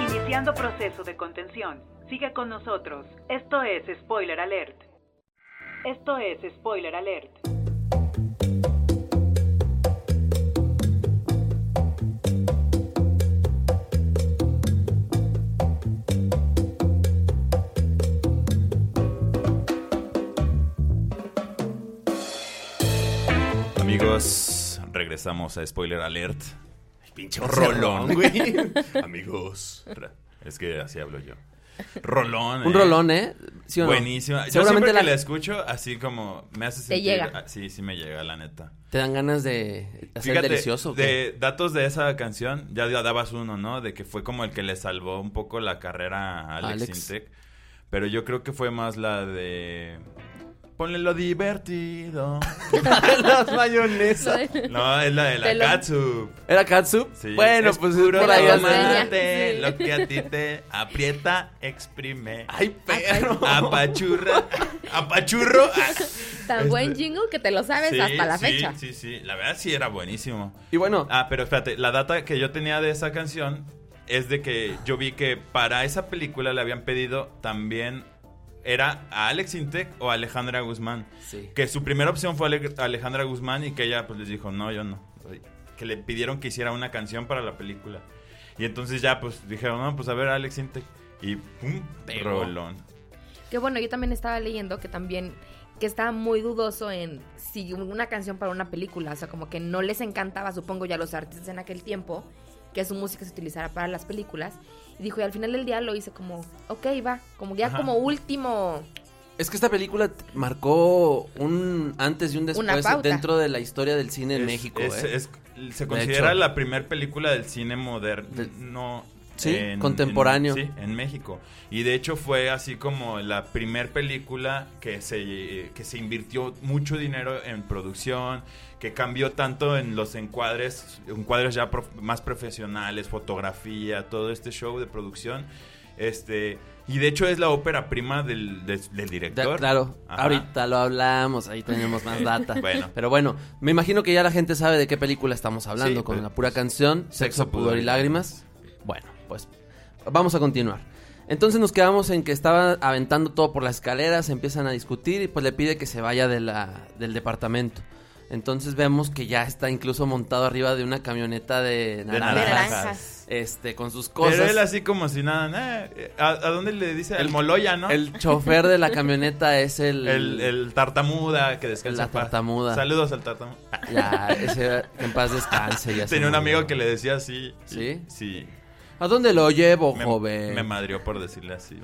Iniciando proceso de contención. Sigue con nosotros. Esto es Spoiler Alert. Esto es Spoiler Alert. Amigos, regresamos a Spoiler Alert. Ay, pinche Rolón, güey. Amigos. Es que así hablo yo. Rolón. Un eh. rolón, ¿eh? ¿Sí o no? Buenísima. Yo siempre la- que la escucho, así como me hace sentir... llega. ah, Sí, sí me llega, la neta. te dan ganas de hacer Fíjate, delicioso. de datos de esa canción, ya ya dabas uno, ¿no? De que fue como el que le salvó un poco la carrera a Alex, Alex. Intec. Pero yo creo que fue más la de... Ponle lo divertido. Las mayonesas. No, es la de la Te lo-. ¿Era Katsup? Sí, bueno, es pues puro por ahí anda. Sí. lo que a ti te aprieta, exprime. Ay, perro. Apachurra, apachurro. Ah. Tan Este- buen jingle que te lo sabes Sí, hasta la sí, fecha. Sí, sí, la verdad sí era buenísimo. Y bueno, Ah, pero espérate, la data que yo tenía de esa canción es de que yo vi que para esa película le habían pedido también era a Alex Intec o a Alejandra Guzmán. sí. Que su primera opción fue Ale- Alejandra Guzmán y que ella pues les dijo, no, yo no. Que le pidieron que hiciera una canción para la película. Y entonces ya pues dijeron, no, pues a ver Alex Intec. Y pum, Pegó. rolón. Que bueno, yo también estaba leyendo que también que estaba muy dudoso en si una canción para una película, o sea, como que no les encantaba, supongo ya a los artistas en aquel tiempo, que su música se utilizara para las películas. Y dijo, y al final del día lo hice como, ok, va, como ya Ajá. como último. Es que esta película marcó un antes y un después dentro de la historia del cine en Es- México. es- ¿eh? es- se considera la primer película del cine moderno. De- no, Sí, contemporáneo. en- sí, en México. Y de hecho fue así como la primer película que se, que se invirtió mucho dinero en producción, que cambió tanto en los encuadres, encuadres ya prof- más profesionales, fotografía, todo este show de producción. Este, y de hecho es la ópera prima del, director. claro, Ajá. ahorita lo hablamos, ahí tenemos más data. Bueno. Pero bueno, me imagino que ya la gente sabe de qué película estamos hablando Sí, con la pura canción, Sexo, Pudor y Lágrimas. Bueno, pues vamos a continuar. Entonces nos quedamos en que estaba aventando todo por las escaleras, empiezan a discutir y pues le pide que se vaya de la, del departamento. Entonces vemos que ya está incluso montado arriba de una camioneta de naranjas. De naranjas. Este, con sus cosas. Pero él así como si nada, eh, ¿a, a dónde le dice? El, Moloya, ¿no? El chofer de la camioneta es el... El, el tartamuda que descansa. La paz. tartamuda. Saludos al tartamuda. Ya, ese en paz descanse. Ya Tenía un amigo que le decía así. ¿Sí? Sí. ¿A dónde lo llevo, Me, joven? me madrió por decirle así.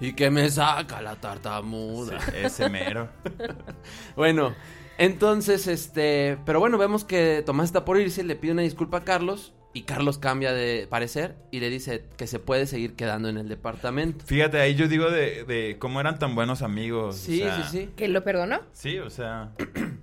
y que me saca la Sí, tartamuda. ese mero. Bueno, entonces, este... Pero bueno, vemos que Tomás está por irse, le pide una disculpa a Carlos. Y Carlos cambia de parecer y le dice que se puede seguir quedando en el departamento. Fíjate, ahí yo digo de, de cómo eran tan buenos amigos. o Sí, sea, sí, sí. ¿Que lo perdonó? Sí, o sea.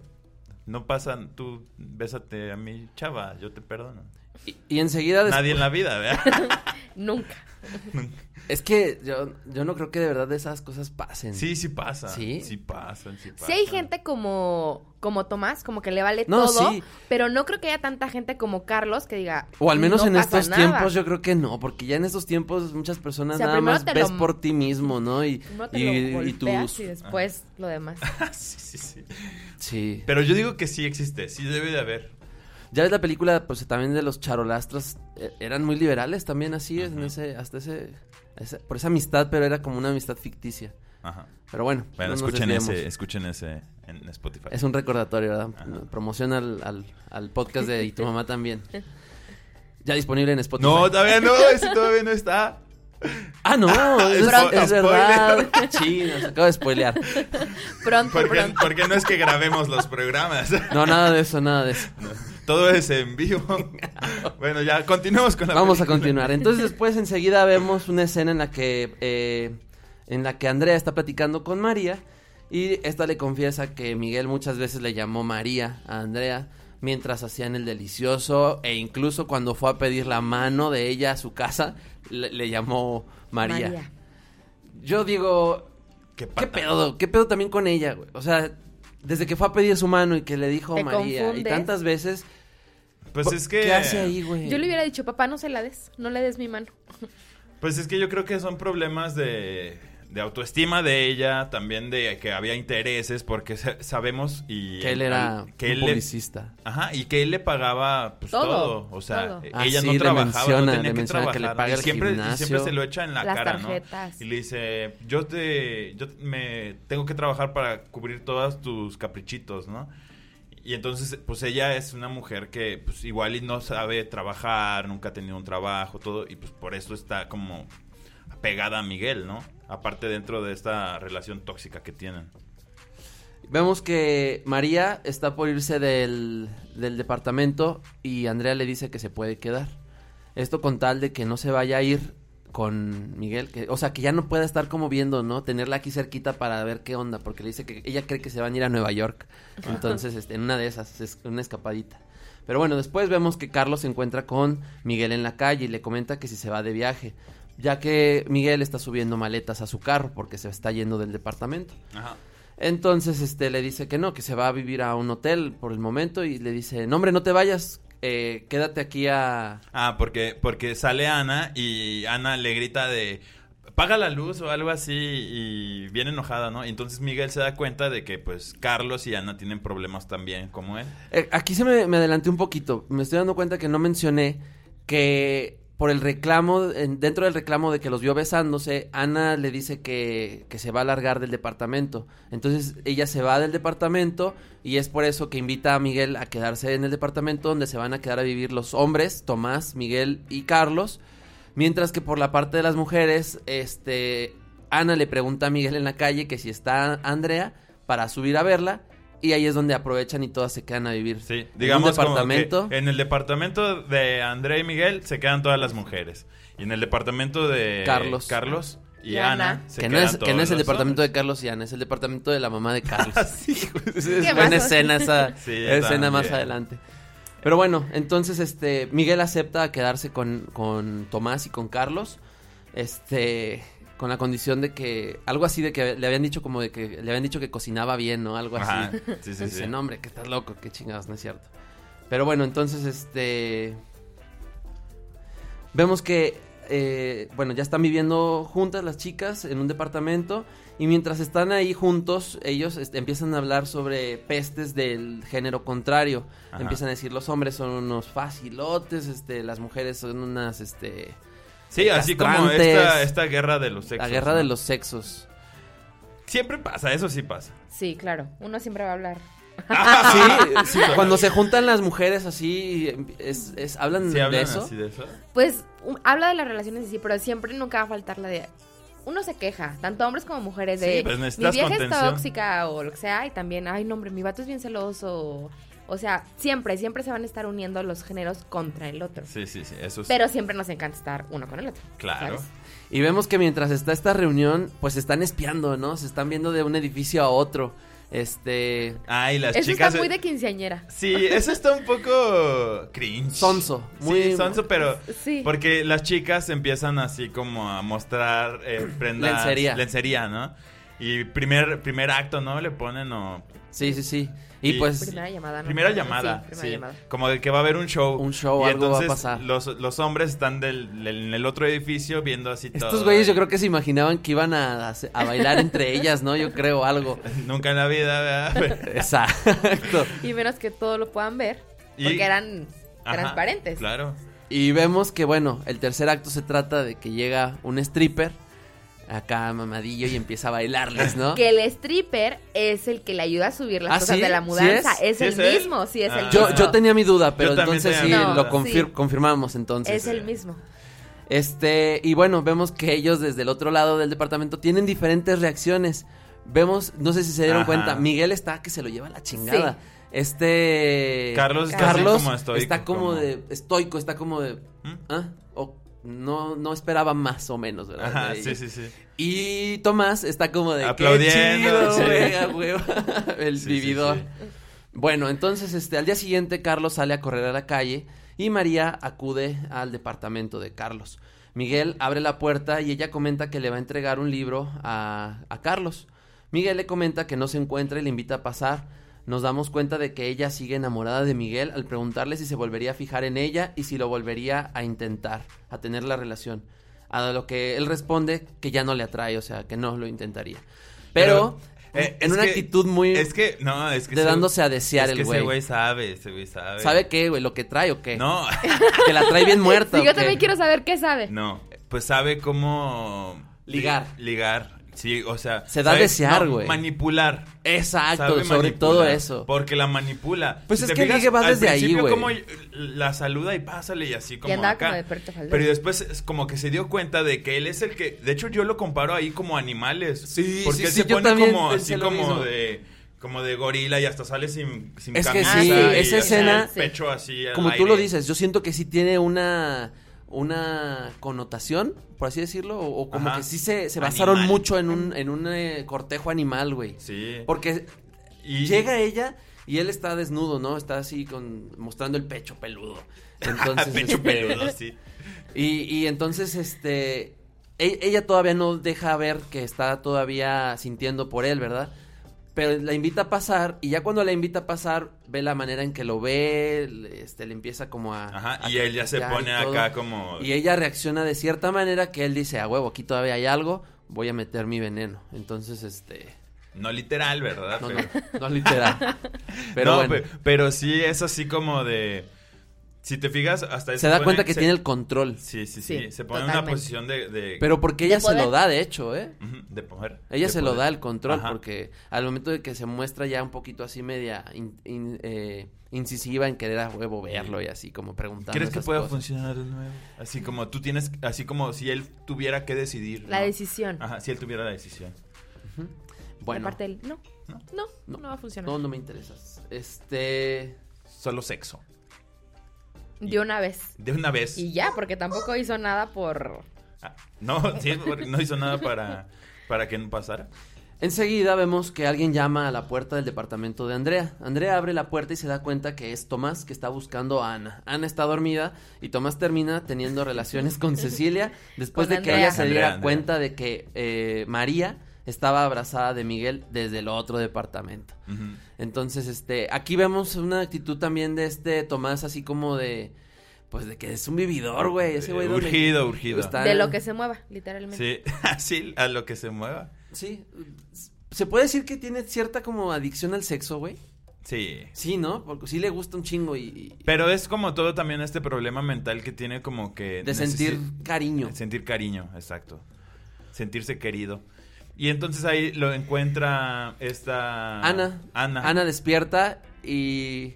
No pasan, tú bésate a mi chava, yo te perdono. Y, y enseguida... Nadie en la vida, ¿verdad? Nunca. Es que yo, yo no creo que de verdad esas cosas pasen. Sí, sí pasa. ¿Sí? Sí pasan, sí pasan. Sí hay gente como, como Tomás, como que le vale No, todo, sí. pero no creo que haya tanta gente como Carlos que diga... O al menos "No en estos nada". tiempos yo creo que no, porque ya en estos tiempos muchas personas O sea, nada más te ves lo- por ti mismo, ¿no? Y, te y, lo y tus... y después lo demás. sí, sí, sí. Sí. Pero yo digo que sí existe, sí debe de haber. Ya ves la película, pues también de los charolastros, eh, eran muy liberales también así, en ese, hasta ese, ese- por esa amistad, pero era como una amistad ficticia. Ajá. Pero bueno, Bueno, no escuchen ese, escuchen ese en Spotify. Es un recordatorio, ¿verdad? Ajá. Promoción al, al, al podcast de Y tu mamá también. Ya disponible en Spotify. No, todavía no, ese todavía no está. Ah, no, es, Pronto. es verdad. Sí, nos acabo de spoilear. Pronto, Porque, pronto. porque no es que grabemos los programas. No, nada de eso, nada de eso. Todo es en vivo. Bueno, ya continuemos con la Vamos a continuar. Entonces después enseguida vemos una escena en la que eh, en la que Andrea está platicando con María y esta le confiesa que Miguel muchas veces le llamó María a Andrea mientras hacían el delicioso e incluso cuando fue a pedir la mano de ella a su casa le, le llamó María. María. Yo digo, Qué, ¿qué pata. pedo? ¿Qué pedo también con ella? güey? O sea, desde que fue a pedir su mano y que le dijo Te María y tantas veces, Pues es que. ¿qué hace ahí, güey? Yo le hubiera dicho, papá, no se la des, no le des mi mano. Pues es que yo creo que son problemas de, de autoestima de ella, también de que había intereses, porque sa- sabemos y que él era que un él le- publicista. Ajá, y que él le pagaba pues todo, Todo, o sea, todo. eh, Ah, ella sí, no le trabajaba, menciona, no le tenía que menciona trabajar, que le paga y el siempre, y gimnasio. siempre se lo echa en la Las cara, tarjetas. ¿no? Y le dice, "Yo te yo me tengo que trabajar para cubrir todos tus caprichitos, ¿no?" Y entonces, pues ella es una mujer que pues igual y no sabe trabajar, nunca ha tenido un trabajo, todo, y pues por eso está como pegada a Miguel, ¿no? Aparte dentro de esta relación tóxica que tienen. Vemos que María está por irse del, del departamento y Andrea le dice que se puede quedar. Esto con tal de que no se vaya a ir con Miguel, que, o sea, que ya no pueda estar como viendo, ¿no? Tenerla aquí cerquita para ver qué onda, porque le dice que ella cree que se van a ir a Nueva York. Entonces, este, en una de esas, es una escapadita. Pero bueno, después vemos que Carlos se encuentra con Miguel en la calle y le comenta que si se va de viaje, ya que Miguel está subiendo maletas a su carro porque se está yendo del departamento. Ajá. Entonces, este, le dice que no, que se va a vivir a un hotel por el momento y le dice, no hombre, no te vayas, eh, quédate aquí a... Ah, porque, porque sale Ana y Ana le grita de paga la luz o algo así y viene enojada, ¿no? Y entonces Miguel se da cuenta de que pues Carlos y Ana tienen problemas también como él. Eh, aquí se me, me adelanté un poquito, me estoy dando cuenta que no mencioné que por el reclamo, en- dentro del reclamo de que los vio besándose, Ana le dice que, que se va a largar del departamento. Entonces ella se va del departamento y es por eso que invita a Miguel a quedarse en el departamento donde se van a quedar a vivir los hombres, Tomás, Miguel y Carlos. Mientras que por la parte de las mujeres, este, Ana le pregunta a Miguel en la calle que si está Andrea para subir a verla. Y ahí es donde aprovechan y todas se quedan a vivir. Sí, En digamos como departamento. que en el departamento de André y Miguel se quedan todas las mujeres. Y en el departamento de Carlos. Carlos y, Y Ana, Ana. se que no quedan es, que no es el departamento hombres. de Carlos y Ana, es el departamento de la mamá de Carlos. Sí, güey. es ¿Qué buena más? escena esa Sí, escena más adelante. Pero bueno, entonces este Miguel acepta quedarse con, con Tomás y con Carlos. Este con la condición de que algo así de que le habían dicho como de que le habían dicho que cocinaba bien, ¿no? Algo así. Ajá, sí, sí, Dice, sí. no, hombre, que estás loco, qué chingados, no es cierto. Pero bueno, entonces, este... Vemos que, eh, bueno, ya están viviendo juntas las chicas en un departamento y mientras están ahí juntos, ellos este, empiezan a hablar sobre pestes del género contrario. Ajá. Empiezan a decir, los hombres son unos facilotes, este, las mujeres son unas, este... Sí, así como esta, esta guerra de los sexos. la guerra ¿no? de los sexos. Siempre pasa, eso sí pasa. Sí, claro, uno siempre va a hablar. Sí, sí, cuando se juntan las mujeres así, es, es- hablan ¿Sí de eso. así de eso? Pues um, habla de las relaciones sí, pero siempre nunca va a faltar la de... Uno se queja, tanto hombres como mujeres, de Sí, pues mi vieja es contención. tóxica o lo que sea, y también, ay, no, hombre, mi vato es bien celoso. O sea, siempre, siempre se van a estar uniendo los géneros contra el otro. Sí, sí, sí, eso es Pero siempre nos encanta estar uno con el otro. claro. ¿sabes? Y vemos que mientras está esta reunión, pues se están espiando, ¿no? Se están viendo de un edificio a otro. Este. Ay, las Eso chicas. está muy de quinceañera. Sí, eso está un poco cringe. Sonso, muy- Sí, sonso, pero. Sí. Porque las chicas empiezan así como a mostrar eh, prendas. Lencería. Lencería, ¿no? Y primer, primer acto, ¿no? Le ponen o. Sí, sí, sí. Y, Y- pues. Primera llamada, ¿no? Primera Sí, llamada, primera sí. llamada. Como de que va a haber un show. Un show, y algo va a entonces pasar. Los, los hombres están del, del- en el otro edificio viendo así todo. Estos güeyes yo creo que se imaginaban que iban a, a bailar entre ellas, ¿no? Yo creo algo. Nunca en la vida, ¿verdad? Exacto. Y menos que todo lo puedan ver. Y- Porque eran Ajá, transparentes. Claro. Y vemos que, bueno, el tercer acto se trata de que llega un stripper acá mamadillo y empieza a bailarles, ¿no? Que el stripper es el que le ayuda a subir las ¿Ah, cosas sí? de la ¿Sí mudanza. es? es ¿Sí el es él? mismo, sí, es el Ah. Yo, mismo. yo tenía mi duda, pero Yo entonces sí, lo duda. confir- Sí. confirmamos entonces. Es el mismo. Este, y bueno, vemos que ellos desde el otro lado del departamento tienen diferentes reacciones. Vemos, no sé si se dieron Ajá. cuenta, Miguel está que se lo lleva a la chingada. Sí. Este Carlos está Carlos como estoico, está como, como- de estoico, está como de ¿Mm? ¿ah? O no no esperaba más o menos, ¿verdad? Ajá, sí, sí, sí. Y Tomás está como de "Qué Aplaudiendo, chido, sí. güey, a huevo". el Sí, sí, vividor. sí. Bueno, entonces este al día siguiente Carlos sale a correr a la calle y María acude al departamento de Carlos. Miguel abre la puerta y ella comenta que le va a entregar un libro a, a Carlos. Miguel le comenta que no se encuentra y le invita a pasar. Nos damos cuenta de que ella sigue enamorada de Miguel al preguntarle si se volvería a fijar en ella y si lo volvería a intentar, a tener la relación. A lo que él responde que ya no le atrae, o sea, que no lo intentaría. Pero, eh, en una que- actitud muy... Es que, no, es que. De dándose a desear es el que güey. Ese güey sabe, ese güey sabe. ¿Sabe qué, güey? ¿Lo que trae o qué? No, Que la trae bien muerta. Sí, ¿o yo qué? también quiero saber qué sabe. no. Pues sabe cómo. Ligar. li- Ligar. Sí, o sea. Se da a desear, no, güey. Manipular. Exacto, Sabe sobre manipular, todo eso. Porque la manipula. Pues Si es te que el fijas, ligue va al desde ahí, güey. como la saluda y pásale y así como andaba acá. como de. Pero después es como que se dio cuenta de que él es el que. De hecho, yo lo comparo ahí como animales. Sí, Porque sí, él sí, se pone como así como mismo. de. Como de gorila y hasta sale sin, sin Es que camisa. sí, y esa escena- pecho así al Como tú lo dices, yo siento que sí tiene una una connotación, por así decirlo, o, o como Ajá. que sí se, se basaron Animal. mucho en un, en un eh, cortejo animal, güey. Sí. Porque Y- llega ella y él está desnudo, ¿no? Está así con mostrando el pecho peludo. Entonces, Pecho este, peludo, sí. Y, y entonces, este, e- ella todavía no deja ver que está todavía sintiendo por él, ¿verdad? Pero la invita a pasar y ya cuando la invita a pasar, ve la manera en que lo ve, le- este, le empieza como a... Ajá, a y él ya se pone acá como. Y ella reacciona de cierta manera que él dice, a huevo, aquí todavía hay algo, voy a meter mi veneno. Entonces, este... No literal, ¿verdad? No, Pero- no, no literal. Pero no, bueno, pe- pero sí es así como de. Si te fijas, hasta se da cuenta que tiene el control. Sí, sí, sí. Sí, se pone en una posición de. de... Pero porque De ella se poder. lo da, de hecho, ¿eh? De poder. Ella de se lo da el control Ajá. porque al momento de que se muestra ya un poquito así media in- in- eh, incisiva en querer a huevo verlo y así como preguntando ¿Crees que pueda cosas. funcionar de nuevo? Así como tú tienes, así como si él tuviera que decidir. La ¿no? decisión. Ajá, si él tuviera la decisión. Bueno, Aparte él, no, ¿No? no, No. no, va a funcionar. no, no me interesas. Este... Solo sexo. De una vez. De una vez. Y ya, porque tampoco hizo nada por... Ah, no, sí, porque no hizo nada para, para que no pasara. Enseguida vemos que alguien llama a la puerta del departamento de Andrea. Andrea abre la puerta y se da cuenta que es Tomás que está buscando a Ana. Ana está dormida y Tomás termina teniendo relaciones con Cecilia después Con de que Andrea. ella se Andrea, diera Andrea. cuenta de que eh, María estaba abrazada de Miguel desde el otro departamento. Entonces, este, aquí vemos una actitud también de este Tomás así como de, pues de que es un vividor, güey. Ese güey donde- Urgido, urgido. está- De lo que se mueva, literalmente. Sí, así, a lo que se mueva. Sí, se puede decir que tiene cierta como adicción al sexo, güey. Sí. Sí, ¿no? Porque sí le gusta un chingo y, y- Pero es como todo también este problema mental que tiene como que... de sentir cariño. Sentir cariño, exacto. Sentirse querido. Y entonces ahí lo encuentra esta... Ana, Ana. Ana despierta y,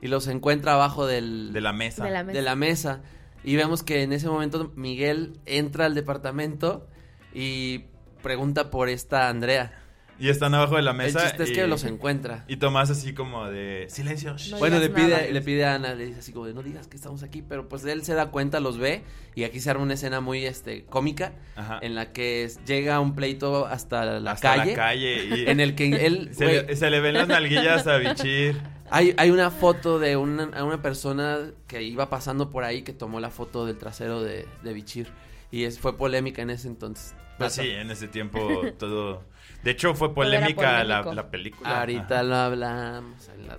y los encuentra abajo del, De la mesa. De la mesa. de la mesa. Y vemos que en ese momento Miguel entra al departamento y pregunta por esta Andrea. Y están abajo de la El mesa. chiste es y, que los encuentra. Y Tomás así como de silencio. shh". No bueno, le pide, nada. le pide a Ana, le dice así como de no digas que estamos aquí, pero pues él se da cuenta, los ve y aquí se arma una escena muy este cómica Ajá. en la que llega un pleito hasta la Hasta calle, la calle. Y en el que él se, le, se le ven las nalguillas a Bichir. hay, hay una foto de una, a una persona que iba pasando por ahí que tomó la foto del trasero de, de Bichir y es, fue polémica en ese entonces. Pues sí, en ese tiempo todo. De hecho, fue polémica la, película. Ahorita Ajá. lo hablamos. en la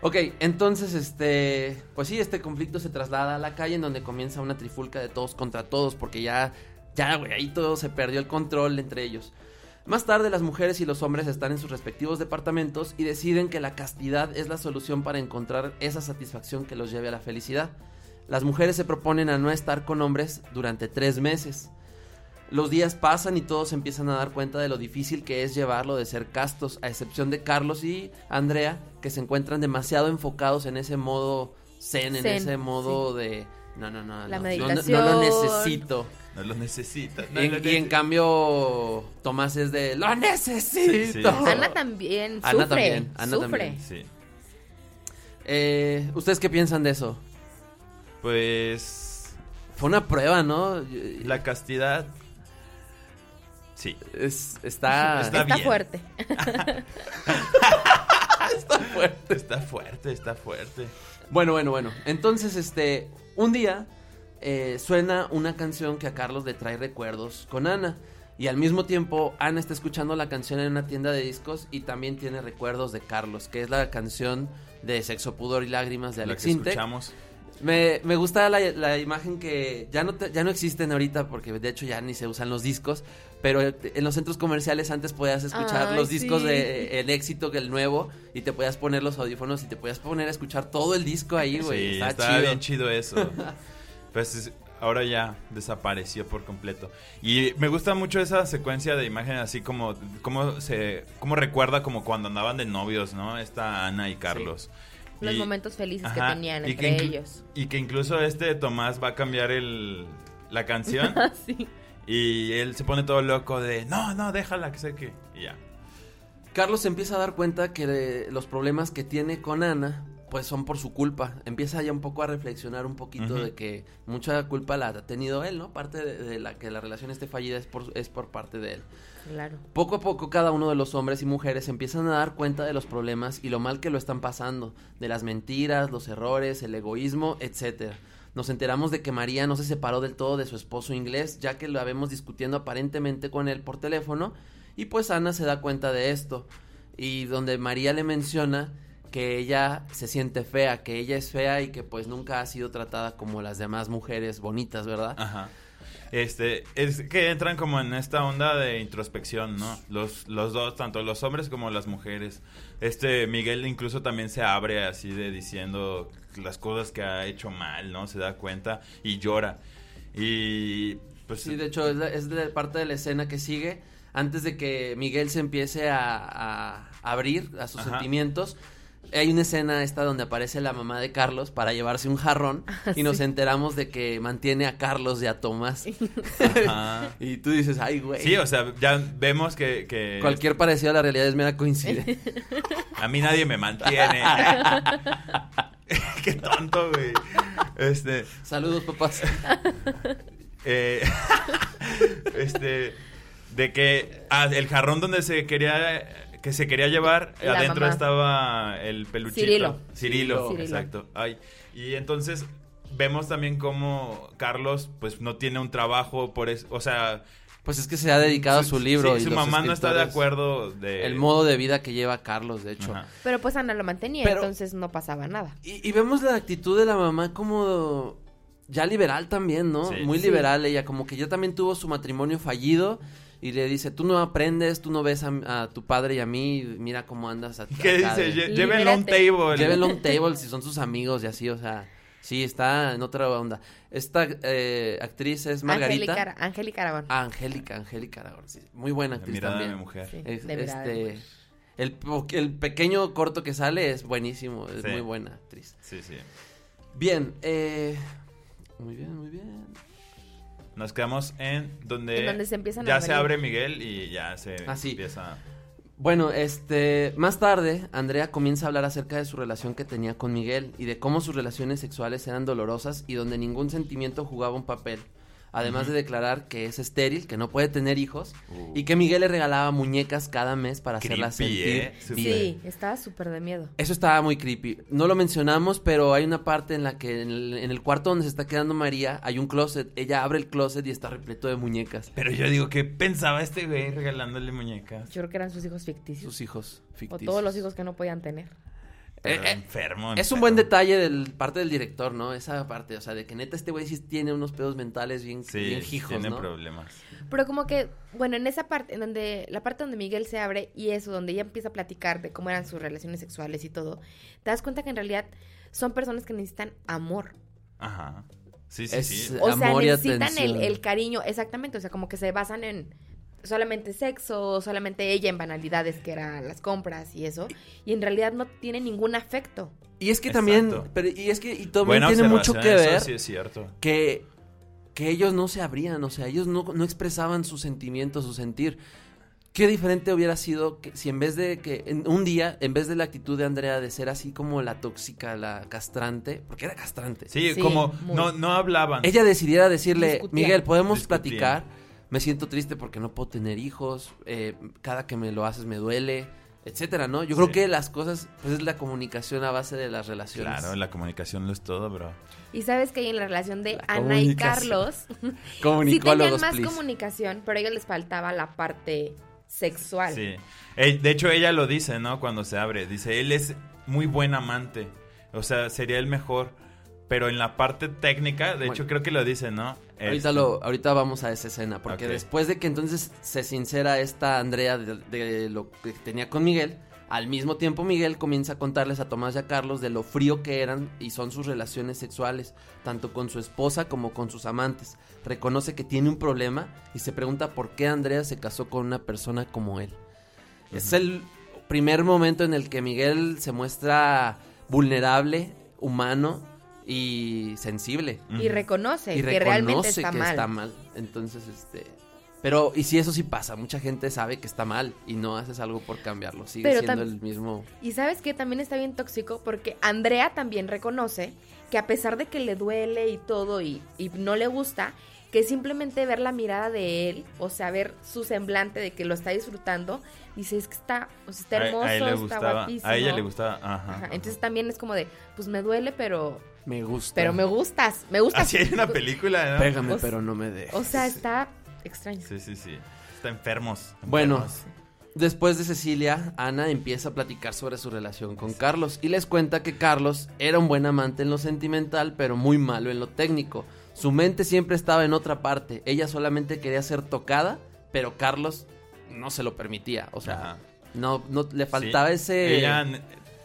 ok, entonces, este, pues sí, este conflicto se traslada a la calle en donde comienza una trifulca de todos contra todos, porque ya, ya, güey, ahí todo se perdió el control entre ellos. Más tarde las mujeres y los hombres están en sus respectivos departamentos y deciden que la castidad es la solución para encontrar esa satisfacción que los lleve a la felicidad. Las mujeres se proponen a no estar con hombres durante tres meses. Los días pasan y todos empiezan a dar cuenta de lo difícil que es llevarlo de ser castos, a excepción de Carlos y Andrea, que se encuentran demasiado enfocados en ese modo zen, en ese modo de... No, no, no, La no, lo necesito. No lo necesita. Y no en, lo y en necesita. cambio, Tomás es de... ¡Lo necesito! Sí, sí. Ana también Ana sufre. también, Ana sufre. también. Sí. Eh, ¿Ustedes qué piensan de eso? Pues. Fue una prueba, ¿no? La castidad. Sí. Es- está... Está Está bien. fuerte. Está fuerte. Está fuerte, está fuerte. Bueno, bueno, bueno. Entonces, este, un día eh, suena una canción que a Carlos le trae recuerdos con Ana. Y al mismo tiempo, Ana está escuchando la canción en una tienda de discos y también tiene recuerdos de Carlos, que es la canción de Sexo, Pudor y Lágrimas de La Alex que escuchamos. Me, me gusta la, la imagen que ya no, te- ya no existen ahorita porque de hecho ya ni se usan los discos, pero en los centros comerciales antes podías escuchar Ay, los discos sí. de el éxito, que el nuevo, y te podías poner los audífonos y te podías poner a escuchar todo el disco ahí, güey. Sí, Está estaba chido. bien chido eso. pues es- ahora ya desapareció por completo. Y me gusta mucho esa secuencia de imágenes así como cómo se cómo recuerda como cuando andaban de novios, ¿no? Esta Ana y Carlos. Los Y- momentos felices Ajá, que tenían entre que ellos. Y que incluso este Tomás va a cambiar el la canción sí. Y él se pone todo loco de, "No, no, déjala que sé que." Y ya. Carlos se empieza a dar cuenta que los problemas que tiene con Ana, pues son por su culpa. Empieza ya un poco a reflexionar un poquito de que mucha culpa la ha tenido él, ¿no? Parte de, de la que la relación esté fallida es por, es por parte de él. Claro. Poco a poco cada uno de los hombres y mujeres empiezan a dar cuenta de los problemas y lo mal que lo están pasando, de las mentiras, los errores, el egoísmo, etcétera. Nos enteramos de que María no se separó del todo de su esposo inglés, ya que lo vemos discutiendo aparentemente con él por teléfono, y pues Ana se da cuenta de esto, y donde María le menciona que ella se siente fea, que ella es fea y que pues nunca ha sido tratada como las demás mujeres bonitas, ¿verdad? Ajá. Este, es que entran como en esta onda de introspección, ¿no? Los, los dos, tanto los hombres como las mujeres. Este, Miguel incluso también se abre así de diciendo las cosas que ha hecho mal, ¿no? Se da cuenta y llora. Y pues Sí, de hecho, es, la- es de parte de la escena que sigue. Antes de que Miguel se empiece a, a abrir a sus Ajá. sentimientos, hay una escena esta donde aparece la mamá de Carlos para llevarse un jarrón y nos enteramos de que mantiene a Carlos y a Tomás. Ajá. y tú dices, ay, güey. Sí, o sea, ya vemos que, que Cualquier parecido a la realidad es mera coincidencia. a mí nadie me mantiene. Qué tonto, güey. Este, Saludos, papás. Eh, este de que ah, el jarrón donde se quería que se quería llevar La adentro mamá. estaba el peluchito Cirilo. Cirilo, Cirilo. exacto ay y entonces vemos también cómo Carlos pues no tiene un trabajo por eso o sea Pues es que se ha dedicado a su libro. sí, y su los mamá no está de acuerdo de El modo de vida que lleva Carlos, de hecho. Ajá. Pero pues Ana lo mantenía, Pero- entonces no pasaba nada. Y, y vemos la actitud de la mamá como ya liberal también, ¿no? Sí. Muy Sí. liberal ella, como que ya también tuvo su matrimonio fallido y le dice, tú no aprendes, tú no ves a, a tu padre y a mí, mira cómo andas. A, ¿Qué acá dice? de- Llévenlo a un table. Llévenlo a un table si son sus amigos y así, o sea, sí, está en otra onda. Esta eh, actriz es Margarita. Angélica, Aragón. Ah, Angélica, Angélica Aragón, sí, muy buena La actriz mirada de también. mi mujer. Sí, Es- de de este, mujer. el, pequeño corto que sale es buenísimo, es Sí. muy buena actriz. Sí, sí. Bien, eh, muy bien, muy bien. Nos quedamos en donde, En donde se empiezan a ya se abre Miguel y ya se Ah, sí. empieza. Bueno, este, más tarde, Andrea comienza a hablar acerca de su relación que tenía con Miguel y de cómo sus relaciones sexuales eran dolorosas y donde ningún sentimiento jugaba un papel. Además de declarar que es estéril, que no puede tener hijos Uh. y que Miguel le regalaba muñecas cada mes para hacerla Creepy, sentir ¿eh? Bien. Sí, estaba súper de miedo. Eso estaba muy creepy. No lo mencionamos, pero hay una parte en la que en el, en el cuarto donde se está quedando María hay un closet. Ella abre el closet y está repleto de muñecas. Pero yo digo, ¿qué pensaba este güey regalándole muñecas? Yo creo que eran sus hijos ficticios. Sus hijos o ficticios. todos los hijos que no podían tener. Pero Eh, eh, enfermo. Es un buen detalle del parte del director, ¿no? Esa parte, o sea, de que neta este güey sí tiene unos pedos mentales bien, Sí, bien hijos, tiene ¿no? problemas. Pero como que, bueno, en esa parte, en donde, la parte donde Miguel se abre y eso, donde ella empieza a platicar de cómo eran sus relaciones sexuales y todo, te das cuenta que en realidad son personas que necesitan amor. Ajá. Sí, sí, Es- sí. O sea, Amor y necesitan el, el cariño, exactamente, o sea, como que se basan en solamente sexo, solamente ella en banalidades que eran las compras y eso, y en realidad no tiene ningún afecto. Y es que también, pero, y es que y también Buena tiene mucho que ver Eso sí es cierto. que, que ellos no se abrían, o sea, ellos no, no expresaban sus sentimientos, su sentir. Qué diferente hubiera sido que si en vez de que en un día, en vez de la actitud de Andrea de ser así como la tóxica, la castrante, porque era castrante, Sí, Sí, como muy. no, no hablaban. ella decidiera decirle, Discutían. Miguel, podemos Discutían. platicar, me siento triste porque no puedo tener hijos, eh, cada que me lo haces me duele, etcétera, ¿no? Yo creo Sí. que las cosas, pues es la comunicación a base de las relaciones. Claro, la comunicación lo es todo, bro. Y sabes que en la relación de La Ana y. Carlos, sí tenían más please. comunicación, pero a ellos les faltaba la parte sexual. Sí. De hecho, ella lo dice, ¿no? Cuando se abre. Dice, él es muy buen amante. O sea, sería el mejor. Pero en la parte técnica, de Bueno. hecho, creo que lo dice, ¿no? Ahorita, Este, lo, ahorita vamos a esa escena, porque después de que entonces se sincera esta Andrea de, de lo que tenía con Miguel, al mismo tiempo Miguel comienza a contarles a Tomás y a Carlos de lo frío que eran y son sus relaciones sexuales, tanto con su esposa como con sus amantes. Reconoce que tiene un problema y se pregunta por qué Andrea se casó con una persona como él. Es el primer momento en el que Miguel se muestra vulnerable, humano y sensible Y reconoce y que realmente reconoce está que mal. está mal. Entonces, este. Pero, y si eso sí pasa, mucha gente sabe que está mal y no haces algo por cambiarlo. Sigue Pero siendo el mismo. Y sabes que también está bien tóxico porque Andrea también reconoce que a pesar de que le duele y todo y, y no le gusta, que simplemente ver la mirada de él, o sea, ver su semblante de que lo está disfrutando, dice, es que está, o sea, está a- hermoso, a, él le está gustaba, guapísimo. a ella le gustaba. Ajá. Ajá, Entonces también es como de, pues me duele, pero, Me gusta. pero me gustas, me gustas. Así hay una película, ¿no? Pégame, O pero no me dejes. O sea, está extraño. Sí, sí, sí. Está enfermos. Bueno, después de Cecilia, Ana empieza a platicar sobre su relación con Carlos y les cuenta que Carlos era un buen amante en lo sentimental, pero muy malo en lo técnico. Su mente siempre estaba en otra parte. Ella solamente quería ser tocada, pero Carlos no se lo permitía. O sea, no, no le Sí. faltaba ese Ella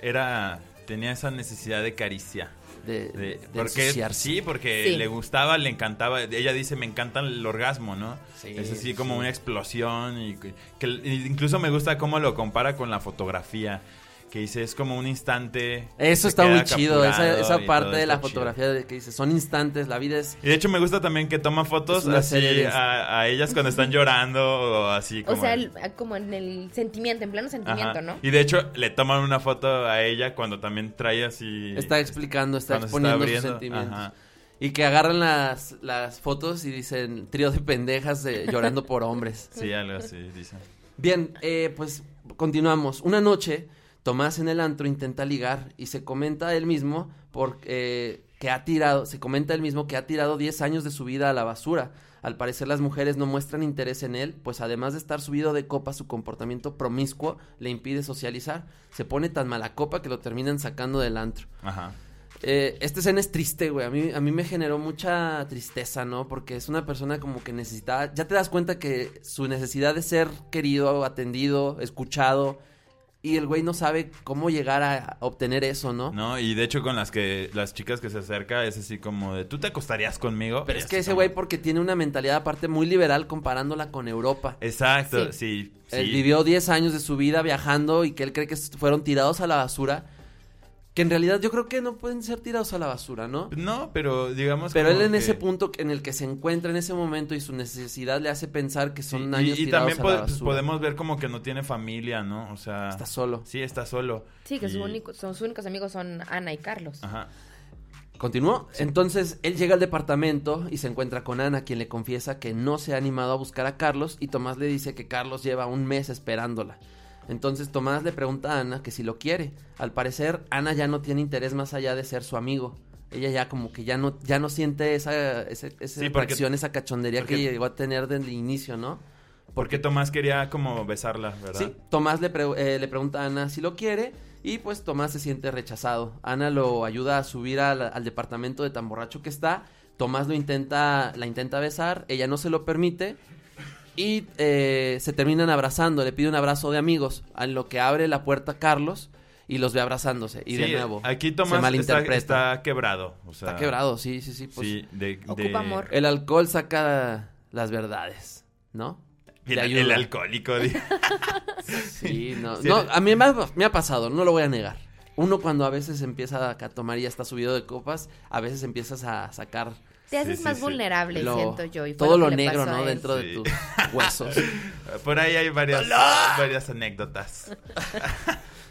era. Tenía esa necesidad de caricia. De, De- de porque ensuciarse. sí, porque Sí. le gustaba, le encantaba. Ella dice, me encanta el orgasmo, ¿no? Sí, es así como sí. una explosión y que, incluso me gusta cómo lo compara con la fotografía, que dice es como un instante. Eso está muy chido, esa, esa parte de la chido. fotografía de que dice, son instantes, la vida es... Y de hecho me gusta también que toma fotos así a, a ellas cuando están llorando o así O como. sea, el- como en el sentimiento, en pleno sentimiento, Ajá. ¿no? Y de hecho le toman una foto a ella cuando también trae así. Está explicando, está exponiendo sus sentimientos. Ajá. Y que agarran las, las fotos y dicen trío de pendejas de- llorando por hombres. Sí, algo así, dice. Bien, eh, pues continuamos. Una noche, Tomás en el antro intenta ligar y se comenta él mismo por, eh, que ha tirado, se comenta él mismo que ha tirado 10 años de su vida a la basura. Al parecer las mujeres no muestran interés en él, pues además de estar subido de copa, su comportamiento promiscuo le impide socializar. Se pone tan mala copa que lo terminan sacando del antro. Ajá. Eh, esta escena es triste, güey. A mí, a mí me generó mucha tristeza, ¿no? Porque es una persona como que necesitaba. Ya te das cuenta que su necesidad de ser querido, atendido, escuchado. Y el güey no sabe cómo llegar a obtener eso, ¿no? No, y de hecho con las que las chicas que se acerca es así como de, ¿tú te acostarías conmigo? Pero es que ese como- güey, porque tiene una mentalidad aparte muy liberal comparándola con Europa. Exacto, sí, sí. Él vivió 10 años de su vida viajando y que él cree que fueron tirados a la basura. Que en realidad yo creo que no pueden ser tirados a la basura, ¿no? No, pero digamos Pero él en que- ese punto en el que se encuentra en ese momento y su necesidad le hace pensar que son Sí, años y, y tirados también a pues, podemos ver como que no tiene familia, ¿no? O sea, Está solo. sí, está solo. Sí, que Y- su único, son, sus únicos amigos son Ana y Carlos. Ajá. ¿Continuó? Entonces él llega al departamento y se encuentra con Ana, quien le confiesa que no se ha animado a buscar a Carlos y Tomás le dice que Carlos lleva un mes esperándola. Entonces Tomás le pregunta a Ana que si lo quiere. Al parecer Ana ya no tiene interés más allá de ser su amigo. Ella ya como que ya no, ya no siente esa, esa Sí, porque- atracción, esa cachondería porque- que llegó a tener desde el inicio, ¿no? Porque Tomás quería como besarla, ¿verdad? Sí, Tomás le, pre- eh, le pregunta a Ana si lo quiere y pues Tomás se siente rechazado. Ana lo ayuda a subir al, al departamento de tan borracho que está. Tomás lo intenta, la intenta besar, ella no se lo permite y eh, se terminan abrazando. Le pide un abrazo de amigos, a lo que abre la puerta Carlos y los ve abrazándose. Y de nuevo, Aquí se Tomás está, malinterpreta. está quebrado. O sea, Está quebrado, sí, sí, sí. Pues, Sí, de, Ocupa amor. El alcohol saca las verdades, ¿no? El, alcohólico. Sí, no, Sí, no, el- a mí me ha, me ha pasado, no lo voy a negar. Uno cuando a veces empieza a tomar y ya está subido de copas, a veces empiezas a sacar Te haces sí, más sí. vulnerable, lo- siento yo. y todo lo negro, ¿no? Dentro Sí. de tus huesos. Por ahí hay varias, varias anécdotas.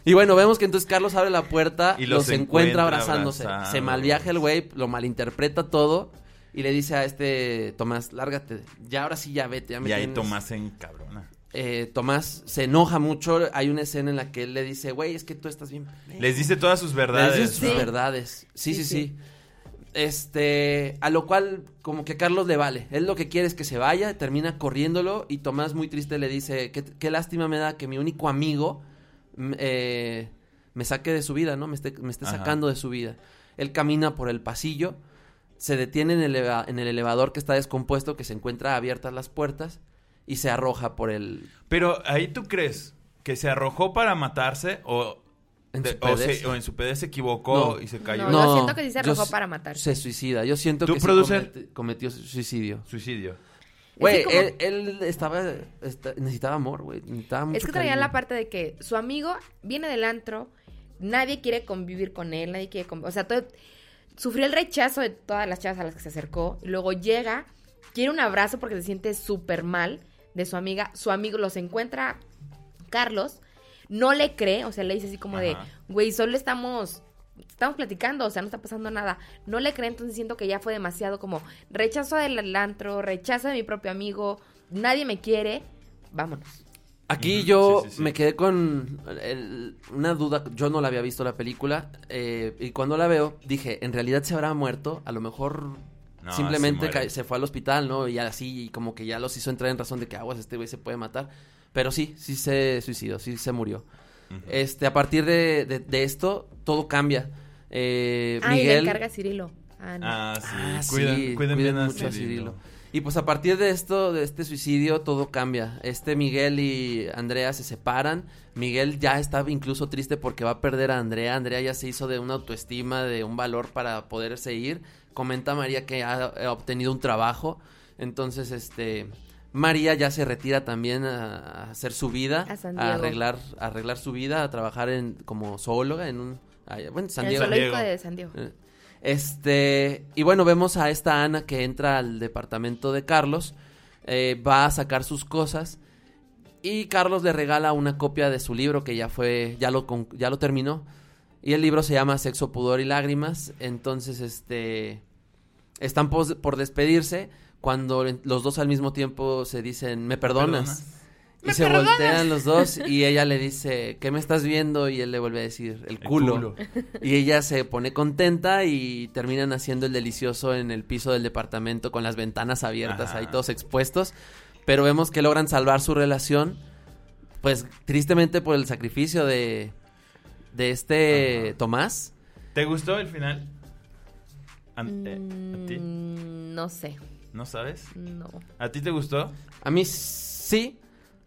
Y bueno, vemos que entonces Carlos abre la puerta Y los los encuentra encuentra abrazándose. Se malviaja el güey, lo malinterpreta todo y le dice a este Tomás, lárgate, ya ahora sí ya vete. Ya me Y ahí tienes". Tomás se encabrona. Eh, Tomás se enoja mucho, hay una escena en la que él le dice, güey, es que tú estás bien. Les dice todas sus verdades. dice sus ¿no? verdades. Sí, sí, Sí, sí, Este, a lo cual como que a Carlos le vale. Él lo que quiere es que se vaya, termina corriéndolo y Tomás muy triste le dice, qué, qué lástima me da que mi único amigo mm, eh, me saque de su vida, ¿no? Me esté, me esté sacando de su vida. Él camina por el pasillo, se detiene en el, eleva- en el elevador que está descompuesto, que se encuentra abiertas las puertas y se arroja por el... Pero ahí tú crees que se arrojó para matarse o, En de- su o, se- o en su PD se equivocó No. y se cayó. No, yo siento que sí se arrojó para matarse. Se suicida. Yo siento ¿Tú, que producer? comete- cometió suicidio. Suicidio. Güey, como- él, él estaba, esta- necesitaba amor, güey. Necesitaba mucho Es que traía cariño. la parte de que su amigo viene del antro, nadie quiere convivir con él, nadie quiere... O sea, todo- sufrió el rechazo de todas las chavas a las que se acercó, y luego llega, quiere un abrazo porque se siente súper mal de su amiga, su amigo los encuentra Carlos, no le cree, o sea, le dice así como de, güey, solo estamos... Estamos platicando, o sea, no está pasando nada. No le cree, entonces siento que ya fue demasiado como rechazo del antro, rechazo de mi propio amigo, nadie me quiere, vámonos. Aquí yo sí, sí, sí. me quedé con el- una duda. Yo no la había visto la película. eh, y cuando la veo, dije, en realidad se habrá muerto. A lo mejor No, simplemente se se fue al hospital, ¿no? Y así, como que ya los hizo entrar en razón de que aguas, este güey se puede matar. Pero sí, sí se suicidó, sí se murió. Este, a partir de, de- de esto, todo cambia. Eh, Ah, y le Miguel. encarga a Cirilo. Ah, no. Ah, sí. Ah, cuiden, sí, cuiden bien a mucho a Cirilo. Cirilo. Y pues a partir de esto, de este suicidio, todo cambia. Este Miguel y Andrea se separan. Miguel ya estaba incluso triste porque va a perder a Andrea. Andrea ya se hizo de una autoestima, de un valor para poder seguir. Comenta María que ha, ha obtenido un trabajo. Entonces, este, María ya se retira también a, a hacer su vida, A arreglar, a arreglar su vida, a trabajar en como zoóloga en un, bueno, San el Diego. zoológico Diego. de San Diego. Eh, Este, y bueno, vemos a esta Ana que entra al departamento de Carlos, eh, va a sacar sus cosas y Carlos le regala una copia de su libro que ya fue, ya lo, con- ya lo terminó. Y el libro se llama Sexo, Pudor y Lágrimas. Entonces, este, están por despedirse cuando los dos al mismo tiempo se dicen, ¿me perdonas? perdonas? Y se voltean los dos y ella le dice, ¿qué me estás viendo? Y él le vuelve a decir, el culo. culo. Y ella se pone contenta y terminan haciendo el delicioso en el piso del departamento con las ventanas abiertas, Ajá. ahí todos expuestos. Pero vemos que logran salvar su relación, pues tristemente por el sacrificio de, de este Ajá. Tomás. ¿Te gustó el final? An- eh, ¿A ti? Mm, no sé, ¿No sabes? no. ¿A ti te gustó? A mí sí,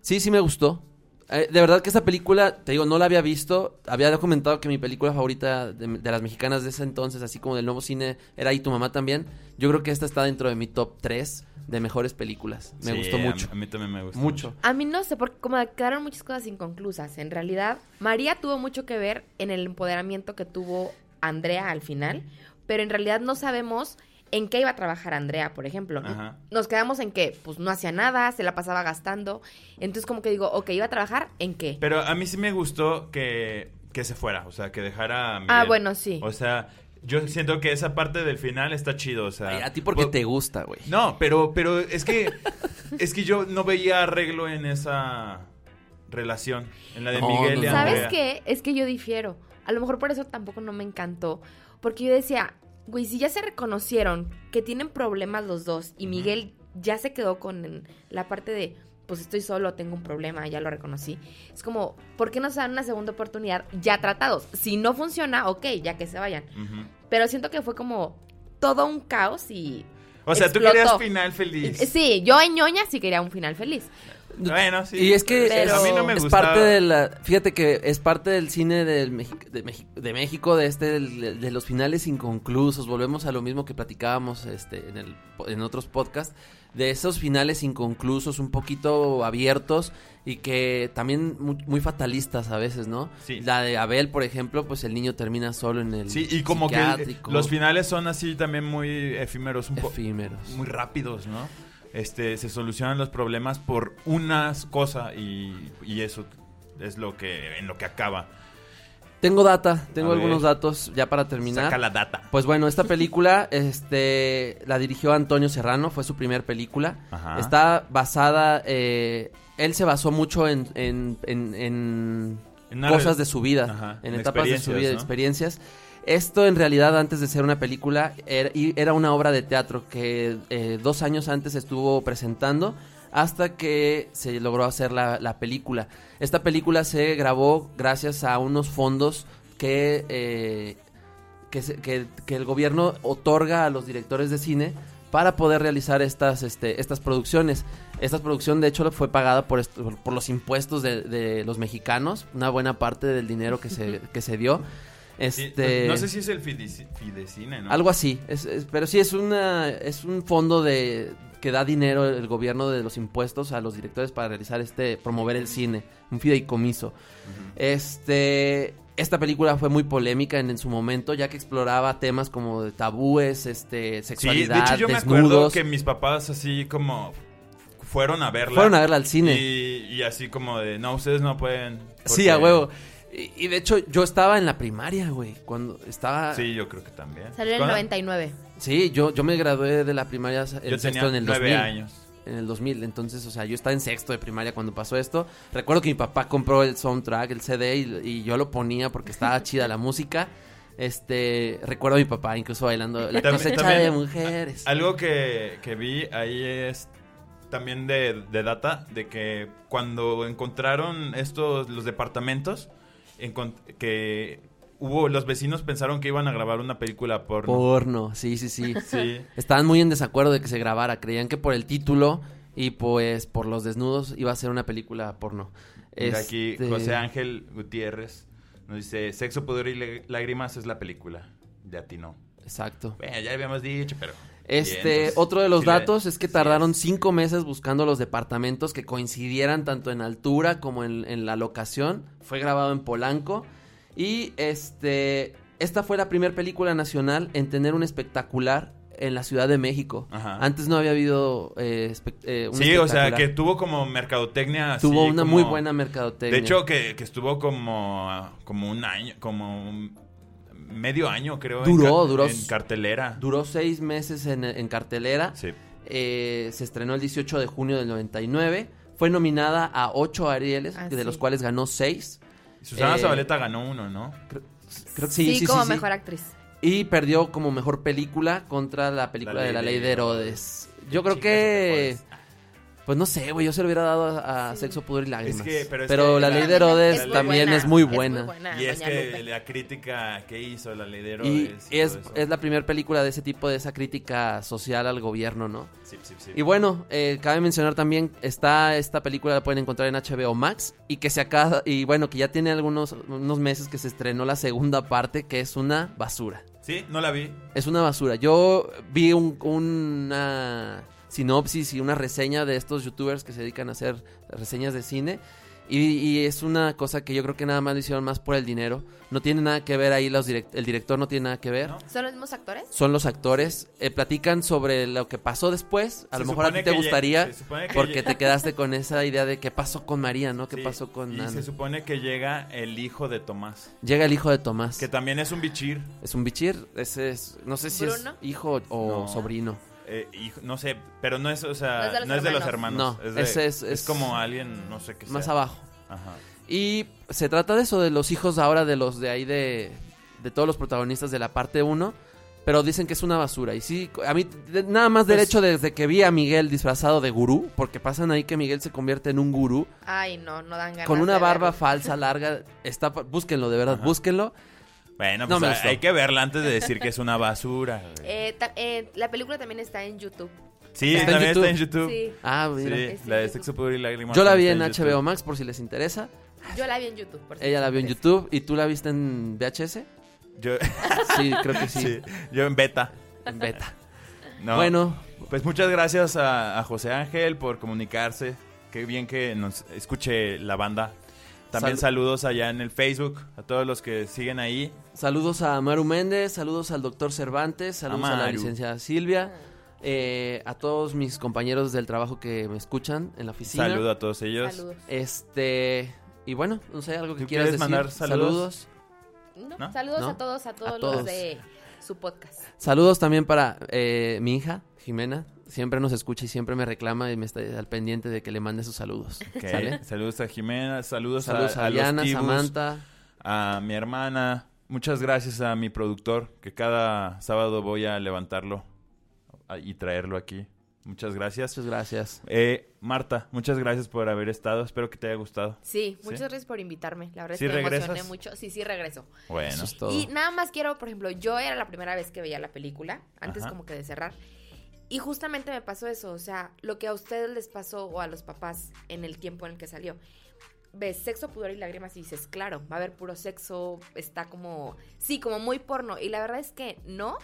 sí, sí me gustó. Eh, de verdad que esta película, te digo, no la había visto. Había comentado que mi película favorita de, de las mexicanas de ese entonces, así como del nuevo cine, era Y tu mamá también. Yo creo que esta está dentro de mi top 3 de mejores películas. Me Sí, gustó a mí- mucho. A mí, también me gustó Mucho. A mí no sé, porque como quedaron muchas cosas inconclusas. En realidad, María tuvo mucho que ver en el empoderamiento que tuvo Andrea al final, pero en realidad no sabemos en qué iba a trabajar Andrea, por ejemplo. Ajá. Nos quedamos en que, pues, no hacía nada, se la pasaba gastando. Entonces, como que digo, ok, ¿iba a trabajar en qué? Pero a mí sí me gustó que, que se fuera, o sea, que dejara a Miguel. Ah, bueno, sí. O sea, yo siento que esa parte del final está chido, o sea. Ay, a ti porque po- te gusta, güey. No, pero, pero es que es que yo no veía arreglo en esa relación, en la de No, Miguel no, y no. ¿Sabes Andrea. qué? Es que yo difiero. A lo mejor por eso tampoco no me encantó. Porque yo decía, güey, si ya se reconocieron que tienen problemas los dos y Miguel ya se quedó con la parte de, pues estoy solo, tengo un problema, ya lo reconocí. Es como, ¿por qué no se dan una segunda oportunidad ya tratados? Si no funciona, ok, ya que se vayan. Pero siento que fue como todo un caos y... O sea, tú querías final feliz. Sí, yo en ñoña sí quería un final feliz. Bueno, sí. Y es que Pero- a mí no me es parte de la, fíjate que es parte del cine del Mexi- de, Mexi- de México de este de, los finales inconclusos. Volvemos a lo mismo que platicábamos este en el en otros podcasts de esos finales inconclusos, un poquito abiertos y que también muy, muy fatalistas a veces, ¿no? Sí. La de Abel, por ejemplo, pues el niño termina solo en el Sí, y como que los finales son así también muy efímeros, un poco efímeros. muy rápidos, ¿no? Este, se solucionan los problemas por una cosa y, y eso es lo que en lo que acaba. Tengo data, tengo A algunos ver. datos ya para terminar. Saca la data. Pues bueno, esta película este, la dirigió Antonio Serrano, fue su primer película. Ajá. Está basada, eh, él se basó mucho en, en, en- en cosas de su vida, Ajá, en etapas de su vida, ¿no? experiencias. Esto en realidad antes de ser una película era, y era una obra de teatro que eh, dos años antes estuvo presentando hasta que se logró hacer la, la película. Esta película se grabó gracias a unos fondos que, eh, que, se- que- que el gobierno otorga a los directores de cine para poder realizar estas, este, estas producciones. Esta producción, de hecho, fue pagada por, por los impuestos de, de los mexicanos, una buena parte del dinero que se, que se dio. Sí, Este, no sé si es el Fideci- Fidecine, ¿no? algo así, es- es- pero sí es una es un fondo de que da dinero el gobierno de los impuestos a los directores para realizar este promover el cine, un fideicomiso. Este esta película fue muy polémica en, en su momento, ya que exploraba temas como de tabúes, este Sí, sexualidad, de hecho yo me acuerdo desnudos. que mis papás así como fueron a verla. Fueron a verla al cine. Y, y así como de, no, ustedes no pueden. Sí, a huevo. Y, y de hecho yo estaba en la primaria, güey, cuando estaba Sí, yo creo que también. Salió en el ¿Cuándo? 99. Sí, yo yo me gradué de la primaria en Yo sexto tenía en el nueve 2000. años. en el 2000. Entonces, o sea, yo estaba en sexto de primaria cuando pasó esto. Recuerdo que mi papá compró el soundtrack, el CD, y, y yo lo ponía porque estaba chida la música. Este, recuerdo a mi papá incluso bailando la También- cosecha también- de mujeres. Algo que, que vi ahí es también de, de data, de que cuando encontraron estos, los departamentos, que hubo, los vecinos pensaron que iban a grabar una película porno. Porno, sí, sí, sí. Sí. Estaban muy en desacuerdo de que se grabara. Creían que por el título y pues por los desnudos iba a ser una película porno. Mira aquí Este, José Ángel Gutiérrez nos dice, Sexo, Pudor y Lágrimas es la película. De Atino. Exacto. Bueno, ya habíamos dicho, pero... Este, Bien, otro de los sí datos es que tardaron cinco meses buscando los departamentos que coincidieran tanto en altura como en, en la locación. Fue grabado en Polanco. Y este, esta fue la primera película nacional en tener un espectacular en la Ciudad de México. Ajá. Antes no había habido eh, eh, un Sí, o sea, que tuvo como mercadotecnia. así tuvo una como- muy buena mercadotecnia. De hecho, que, que estuvo como, como un año, como un medio año, creo. en Duró, car- duró- En cartelera. duró seis meses en, en cartelera. Sí. Eh, se estrenó el 18 de junio del 99. Fue nominada a ocho Arieles, Ah, de sí. los cuales ganó seis. Susana Eh, Zabaleta ganó uno, ¿no? Creo que Sí, sí, sí, como sí, sí. mejor actriz. Y perdió como mejor película contra la película La de la Ley de de Herodes. Yo creo Chicas que... Pues no sé, güey, yo se lo hubiera dado a, a Sexo, Pudor y Lágrimas. que- pero pero es que la la- ley de Herodes Es también buena, es muy es muy buena. Y es que Lupe. la crítica que hizo la ley de Herodes y es, es la primera película de ese tipo, de esa crítica social al gobierno, ¿no? Sí, sí, sí. Y bueno, eh, cabe mencionar también, está esta película, la pueden encontrar en HBO Max, y que se acaba, y bueno, que ya tiene algunos unos meses que se estrenó la segunda parte, que es una basura. Sí, no la vi. Es una basura. Yo vi un- una sinopsis y una reseña de estos youtubers que se dedican a hacer reseñas de cine. Y, y es una cosa que yo creo que nada más lo hicieron más por el dinero. No tiene nada que ver ahí, los direct- el director no tiene nada que ver. No. ¿Son los mismos actores? Son los actores. eh, platican sobre lo que pasó después. A Se lo mejor a ti te gustaría porque te quedaste con esa idea de qué pasó con María, ¿no? ¿Qué Sí, pasó con Y Ana? se supone que llega el hijo de Tomás, Llega el hijo de Tomás. que también es un bichir. Es un bichir. Ese es, no sé si ¿Bruno? es hijo o No. sobrino. Eh, no sé, pero no es, o sea, No es de los los hermanos. No, es, de- ese es- es es- como alguien, no sé qué Más sea. abajo. Ajá. Y se trata de eso, de los hijos ahora de los de ahí de, de todos los protagonistas de la parte 1. Pero dicen que es una basura. Y sí, a mí de- nada más Pues- derecho desde que vi a Miguel disfrazado de gurú, porque pasan ahí que Miguel se convierte en un gurú, Ay, no, no dan ganas con una de barba falsa, larga. Está, búsquenlo, de verdad, Ajá. búsquenlo. Bueno, No pues hay- que verla antes de decir que es una basura. Eh, ta- eh, la película también está en YouTube. sí, está en también YouTube. está en YouTube. Sí, Ah, Sí, mira. En la de. Sexo, Pudor y Lágrimas. Yo la vi en HBO YouTube. Max por si les interesa. yo la vi en YouTube. por si Ella la vio en. YouTube y tú la viste en VHS. Yo, Sí, creo que sí. sí, yo en beta. En beta. No, Bueno, Pues muchas gracias a, a José Ángel por comunicarse. Qué bien que nos escuche la banda. También Sal- saludos allá en el Facebook, a todos los que siguen ahí. Saludos a Maru Méndez, saludos al doctor Cervantes, saludos a, la licenciada Silvia, eh, a todos mis compañeros del trabajo que me escuchan en la oficina. Saludo a todos ellos. Saludos. Este, y bueno, no sé, algo que ¿Tú quieras quieres decir. mandar saludos? No, ¿No? Saludos ¿No? a todos, a todos A los de su podcast. Saludos también para eh, mi hija, Jimena. Siempre nos escucha y siempre me reclama y me está al pendiente de que le mande sus saludos. Saludos a Jimena, saludos, Saludos a, a, Diana, Samantha. a mi hermana. Muchas gracias a mi productor, que cada sábado voy a levantarlo y traerlo aquí. Muchas gracias. Muchas gracias. Eh, Marta, muchas gracias por haber estado. Espero que te haya gustado. Sí, ¿Sí? muchas gracias por invitarme. La verdad ¿Sí es que me regresas? emocioné mucho. Sí, sí regreso. Bueno, Eso es todo. Y nada más quiero, por ejemplo, yo era la primera vez que veía la película, antes Ajá. como que de cerrar. Y justamente me pasó eso, o sea, lo que a ustedes les pasó o a los papás en el tiempo en el que salió. Ves sexo, pudor y lágrimas y dices, claro, va a haber puro sexo, está como, sí, como muy porno. Y la verdad es que no.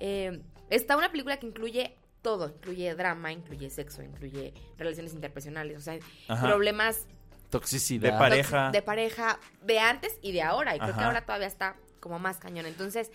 Eh, está una película que incluye todo, incluye drama, incluye sexo, incluye relaciones interpersonales, o sea, Ajá. problemas Toxicidad. De pareja. de pareja de antes y de ahora. Y creo que ahora todavía está como más cañón. Entonces,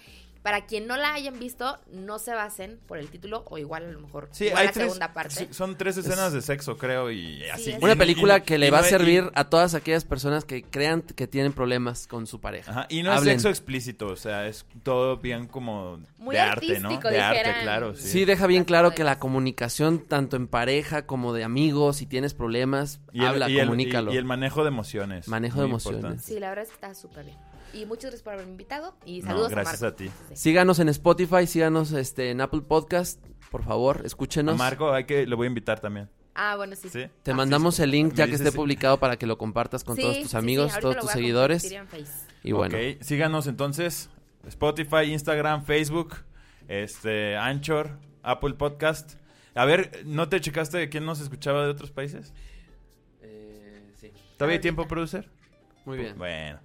para quien no la hayan visto, no se basen por el título o igual a lo mejor Sí, igual hay la tres, segunda parte. sí, son tres escenas de sexo, creo, y así. Una película y- que le y va a no- servir a todas aquellas personas que crean que tienen problemas con su pareja. Ajá, y no Hablen. es sexo explícito, o sea, es todo bien como Muy de arte, ¿no? De arte, claro, sí. Sí, deja bien claro que la comunicación, tanto en pareja como de amigos, si tienes problemas, y el, habla, y el- comunícalo. y- y el manejo de emociones. Manejo de emociones. importante. Sí, la verdad es que está súper bien. Y muchas gracias por haberme invitado. Y No, saludos gracias a Marco. a ti. Sí. Síganos en Spotify, síganos este, en Apple Podcast, por favor, A escúchenos. Marco, hay que, lo voy a invitar también. Ah, bueno, sí. ¿Sí? Te Ah, mandamos el link ya que esté sí. publicado para que lo compartas con Sí, todos tus sí, amigos, todos lo tus seguidores. Y bueno, síganos entonces. Spotify, Instagram, Facebook, este, Anchor, Apple Podcast. A ver, ¿no te checaste de quién nos escuchaba de otros países? eh, sí. ¿Todavía hay tiempo, producer? Muy bien. Bueno,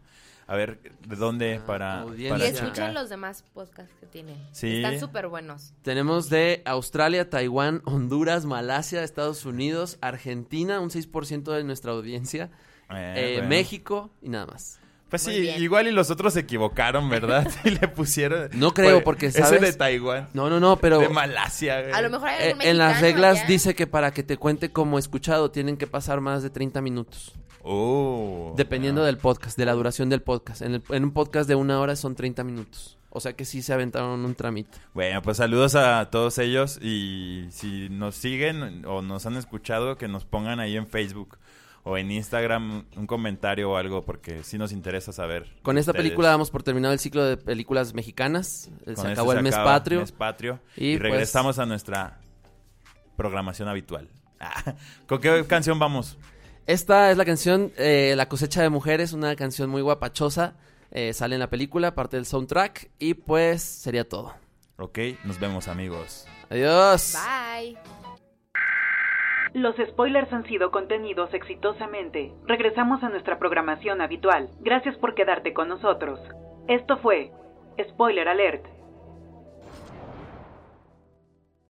a ver, ¿de dónde Ah, para, para Y escuchen los demás podcasts que tienen. Sí. Están súper buenos. Tenemos de Australia, Taiwán, Honduras, Malasia, Estados Unidos, Argentina, un 6% de nuestra audiencia, Eh, eh, bueno. México y nada más. Pues Muy sí, bien. igual y los otros se equivocaron, ¿verdad? y le pusieron... No creo, Pues, porque, Ese ¿sabes? de Taiwán. No, no, no, pero De Malasia, güey. A lo mejor hay eh, algún en las reglas allá. dice que para que te cuente como escuchado tienen que pasar más de 30 minutos. Oh. Dependiendo ah. del podcast, de la duración del podcast. En, el- en un podcast de una hora son 30 minutos. O sea que sí se aventaron un trámite. Bueno, pues saludos a todos ellos y si nos siguen o nos han escuchado, que nos pongan ahí en Facebook o en Instagram un comentario o algo porque sí nos interesa saber. Con esta ustedes. película damos por terminado el ciclo de películas mexicanas. Con se esto acabó el mes acaba patrio. Mes patrio. Y, Y, pues- regresamos a nuestra programación habitual. ¿Con qué canción vamos? Esta es la canción eh, La cosecha de mujeres, una canción muy guapachosa. Eh, sale en la película, parte del soundtrack. Y pues sería todo. Ok, nos vemos amigos. Adiós. Bye. Los spoilers han sido contenidos exitosamente. Regresamos a nuestra programación habitual. Gracias por quedarte con nosotros. Esto fue Spoiler Alert.